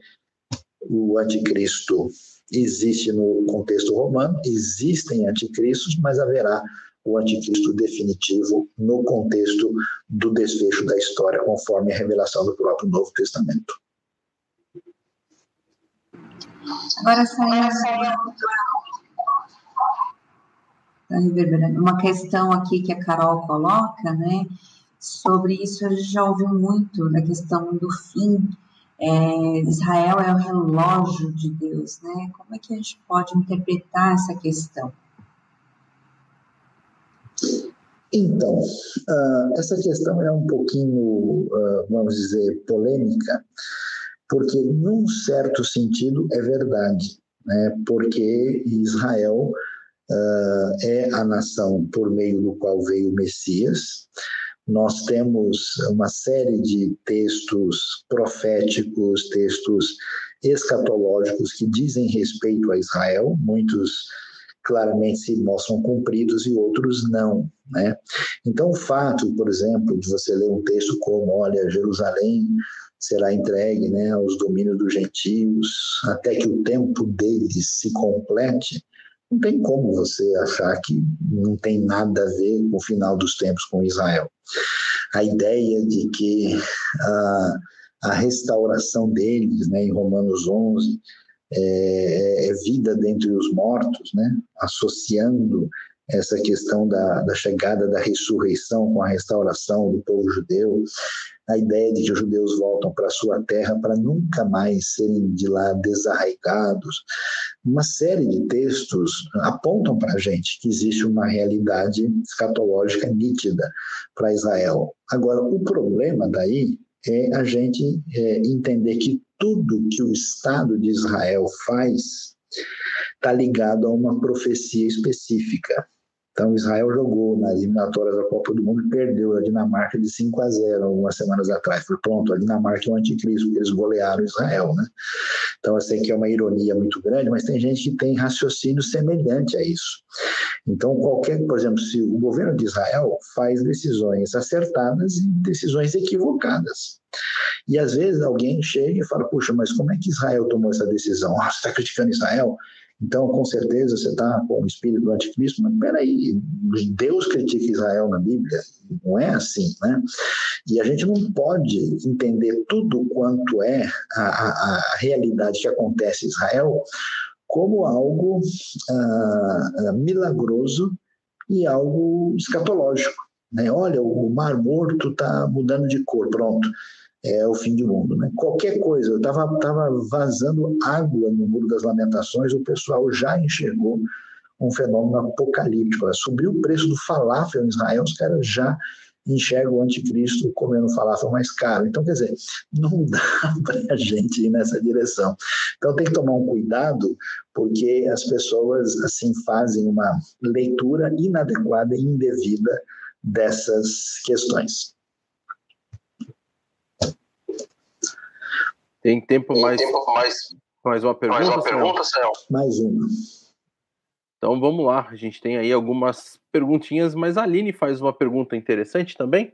o anticristo existe no contexto romano, existem anticristos, mas haverá o anticristo definitivo no contexto do desfecho da história, conforme a revelação do próprio Novo Testamento. Agora, saindo. Uma questão aqui que a Carol coloca, né? Sobre isso a gente já ouviu muito, da questão do fim. É, Israel é o relógio de Deus, né? Como é que a gente pode interpretar essa questão? Então, uh, essa questão é um pouquinho, uh, vamos dizer, polêmica, porque, num certo sentido, é verdade, né? porque Israel uh, é a nação por meio do qual veio o Messias. Nós temos uma série de textos proféticos, textos escatológicos que dizem respeito a Israel, muitos claramente se mostram cumpridos e outros não, né? Então, o fato, por exemplo, de você ler um texto como, olha, Jerusalém será entregue, né, aos domínios dos gentios, até que o tempo deles se complete, não tem como você achar que não tem nada a ver com o final dos tempos com Israel. A ideia de que a, a restauração deles, né, em Romanos 11, é, é, vida dentre os mortos, né, associando essa questão da, da chegada da ressurreição com a restauração do povo judeu, a ideia de que os judeus voltam para sua terra para nunca mais serem de lá desarraigados. Uma série de textos apontam para a gente que existe uma realidade escatológica nítida para Israel. Agora, o problema daí é a gente é, entender que tudo que o Estado de Israel faz está ligado a uma profecia específica. Então, Israel jogou nas eliminatórias da Copa do Mundo e perdeu a Dinamarca de 5 a 0 algumas semanas atrás. Foi pronto, a Dinamarca é o anticristo, porque eles golearam Israel, né? Então, eu sei que é uma ironia muito grande, mas tem gente que tem raciocínio semelhante a isso. Então, qualquer, por exemplo, se o governo de Israel faz decisões acertadas e decisões equivocadas. E às vezes alguém chega e fala: puxa, mas como é que Israel tomou essa decisão? Ah, você está criticando Israel? Então, com certeza, você está com o espírito do anticristo, mas peraí, Deus critica Israel na Bíblia, não é assim, né? E a gente não pode entender tudo quanto é a, a, a realidade que acontece em Israel como algo ah, milagroso e algo escatológico. Né? Olha, o Mar Morto está mudando de cor, pronto é o fim do mundo. Né? Qualquer coisa, eu estava tava vazando água no Muro das Lamentações, o pessoal já enxergou um fenômeno apocalíptico. Subiu o preço do falafel em Israel, os caras já enxergam o anticristo comendo falafel mais caro. Então, quer dizer, não (laughs) dá para a gente ir nessa direção. Então, tem que tomar um cuidado, porque as pessoas, assim, fazem uma leitura inadequada e indevida dessas questões. Tem tempo Tem mais. Tempo mais. Mais uma pergunta, mais uma pergunta? Mais uma. Então vamos lá, a gente tem aí algumas perguntinhas, mas a Aline faz uma pergunta interessante também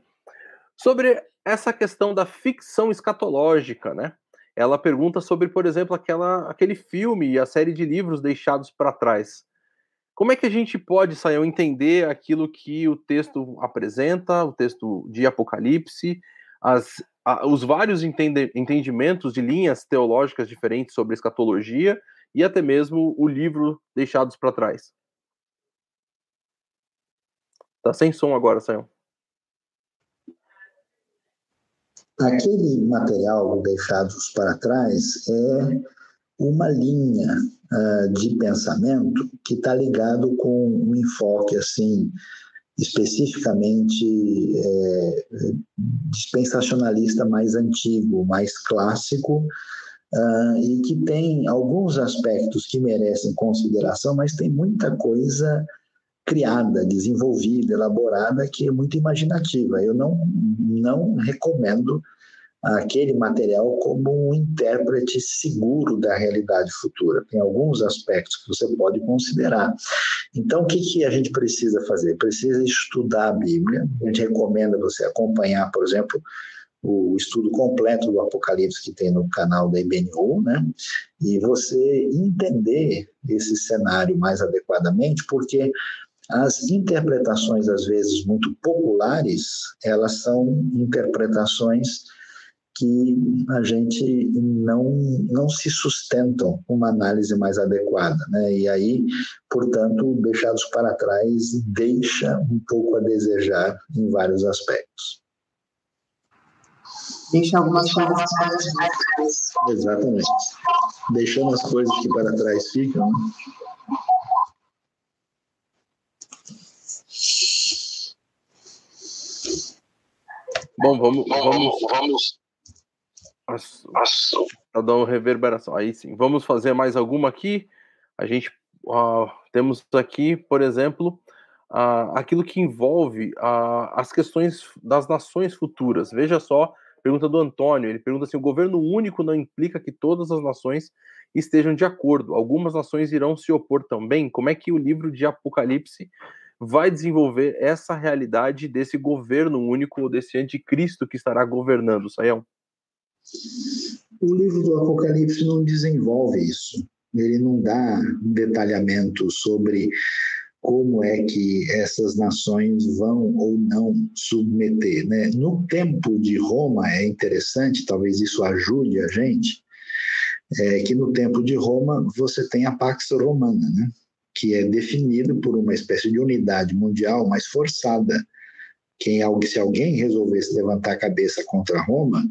sobre essa questão da ficção escatológica, né? Ela pergunta sobre, por exemplo, aquela, aquele filme e a série de livros deixados para trás. Como é que a gente pode, Sayão, entender aquilo que o texto apresenta, o texto de Apocalipse, as os vários entende, entendimentos de linhas teológicas diferentes sobre escatologia e até mesmo o livro Deixados para Trás. Tá sem som agora, Sayão. Aquele material Deixados para Trás é uma linha uh, de pensamento que está ligado com um enfoque assim especificamente é, dispensacionalista mais antigo, mais clássico, uh, e que tem alguns aspectos que merecem consideração, mas tem muita coisa criada, desenvolvida, elaborada, que é muito imaginativa. Eu não, não recomendo aquele material como um intérprete seguro da realidade futura. Tem alguns aspectos que você pode considerar. Então, o que, que a gente precisa fazer? Precisa estudar a Bíblia. A gente recomenda você acompanhar, por exemplo, o estudo completo do Apocalipse que tem no canal da IBNU, né? E você entender esse cenário mais adequadamente, porque as interpretações, às vezes muito populares, elas são interpretações que a gente não, não se sustentam uma análise mais adequada. Né? E aí, portanto, deixados para trás deixa um pouco a desejar em vários aspectos. Deixa algumas coisas para trás. Exatamente. Deixando as coisas que para trás ficam. Né? Bom, vamos, vamos, vamos Para dar uma reverberação. Aí sim. Vamos fazer mais alguma aqui. A gente uh, temos aqui, por exemplo, uh, aquilo que envolve uh, as questões das nações futuras. Veja só, pergunta do Antônio. Ele pergunta assim: o governo único não implica que todas as nações estejam de acordo. Algumas nações irão se opor também. Como é que o livro de Apocalipse vai desenvolver essa realidade desse governo único, desse anticristo que estará governando, Saião? O livro do Apocalipse não desenvolve isso. Ele não dá detalhamento sobre como é que essas nações vão ou não submeter. Né? No tempo de Roma, é interessante, talvez isso ajude a gente, é que no tempo de Roma você tem a Pax Romana, né? que é definido por uma espécie de unidade mundial mais forçada. Quem, se alguém resolvesse levantar a cabeça contra Roma,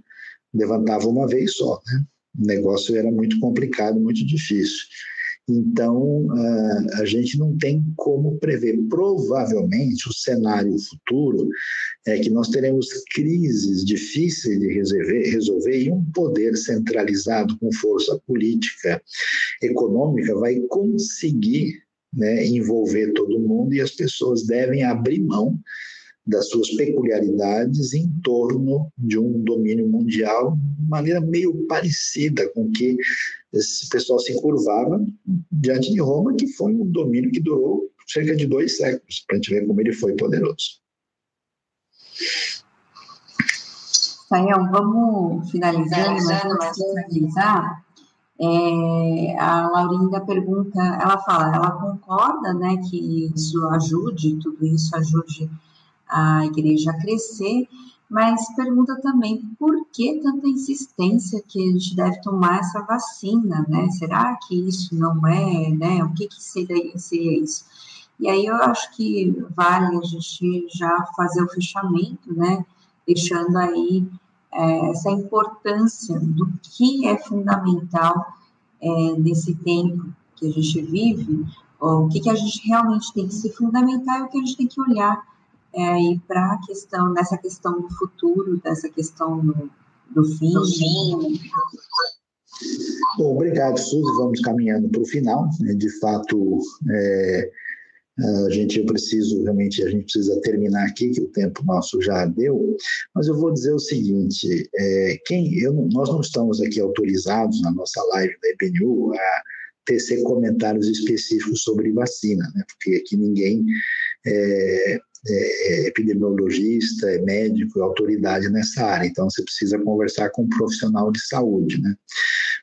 levantava uma vez só. Né? O negócio era muito complicado, muito difícil. Então, a gente não tem como prever. Provavelmente, o cenário futuro é que nós teremos crises difíceis de resolver, resolver e um poder centralizado com força política, econômica, vai conseguir né, envolver todo mundo e as pessoas devem abrir mão das suas peculiaridades em torno de um domínio mundial, de maneira meio parecida com que esse pessoal se curvava diante de Roma, que foi um domínio que durou cerca de dois séculos, para a gente ver como ele foi poderoso. Sayão, vamos finalizando, mas vamos finalizar, é, a Laurinda pergunta, ela fala, ela concorda, né, que isso ajude, tudo isso ajude a igreja crescer, mas pergunta também por que tanta insistência que a gente deve tomar essa vacina, né? Será que isso não é, né? O que que seria, seria isso? E aí eu acho que vale a gente já fazer o fechamento, né? Deixando aí é, essa importância do que é fundamental é, nesse tempo que a gente vive, o que, que a gente realmente tem que se fundamentar e o que a gente tem que olhar é, para a questão, nessa questão do futuro, dessa questão do, do fim. Do fim. Bom, obrigado, Suzy. Vamos caminhando para o final. Né? De fato, é, a gente eu preciso realmente a gente precisa terminar aqui que o tempo nosso já deu mas eu vou dizer o seguinte é, quem eu nós não estamos aqui autorizados na nossa live da EPNU a tecer comentários específicos sobre vacina né porque aqui ninguém é, é, epidemiologista, é médico, é autoridade nessa área, então você precisa conversar com um profissional de saúde, né?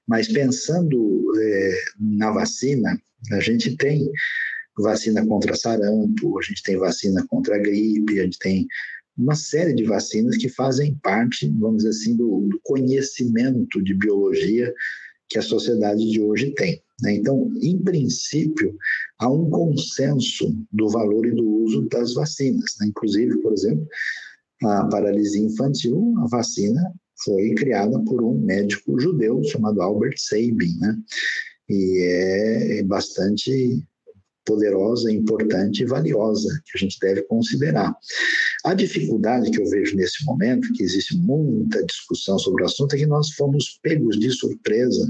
Mas pensando é, na vacina, a gente tem vacina contra sarampo, a gente tem vacina contra a gripe, a gente tem uma série de vacinas que fazem parte, vamos dizer assim, do, do conhecimento de biologia que a sociedade de hoje tem. Né? Então, em princípio, há um consenso do valor e do uso das vacinas. Né? Inclusive, por exemplo, a paralisia infantil, a vacina foi criada por um médico judeu chamado Albert Sabin, né? E é bastante poderosa, importante e valiosa que a gente deve considerar. A dificuldade que eu vejo nesse momento, que existe muita discussão sobre o assunto, é que nós fomos pegos de surpresa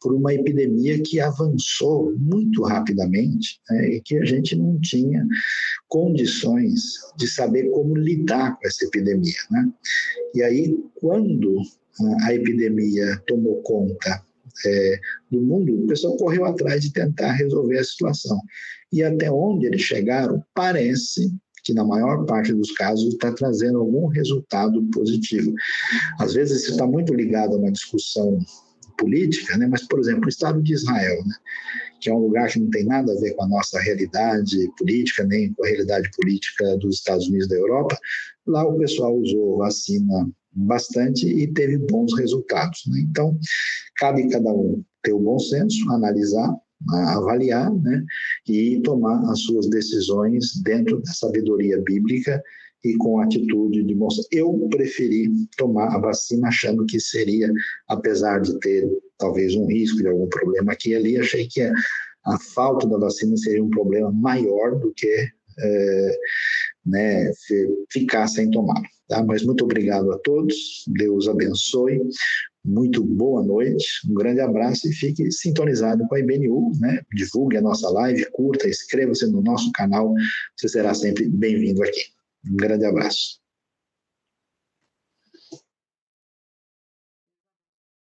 por uma epidemia que avançou muito rapidamente né, e que a gente não tinha condições de saber como lidar com essa epidemia. Né? E aí, quando a epidemia tomou conta é, do mundo, o pessoal correu atrás de tentar resolver a situação. E até onde eles chegaram, parece que na maior parte dos casos está trazendo algum resultado positivo. Às vezes isso está muito ligado a uma discussão política, né? mas, por exemplo, o Estado de Israel, né? que é um lugar que não tem nada a ver com a nossa realidade política, nem com a realidade política dos Estados Unidos da Europa, lá o pessoal usou vacina bastante e teve bons resultados. Né? Então, cabe cada um ter o bom senso, analisar, avaliar né? e tomar as suas decisões dentro da sabedoria bíblica e com atitude de moça. Eu preferi tomar a vacina achando que seria, apesar de ter talvez um risco de algum problema aqui e ali, achei que a, a falta da vacina seria um problema maior do que é, né, ficar sem tomar. Tá? Mas muito obrigado a todos, Deus abençoe, muito boa noite, um grande abraço e fique sintonizado com a IBNU, né? divulgue a nossa live, curta, inscreva-se no nosso canal, você será sempre bem-vindo aqui. Um grande abraço.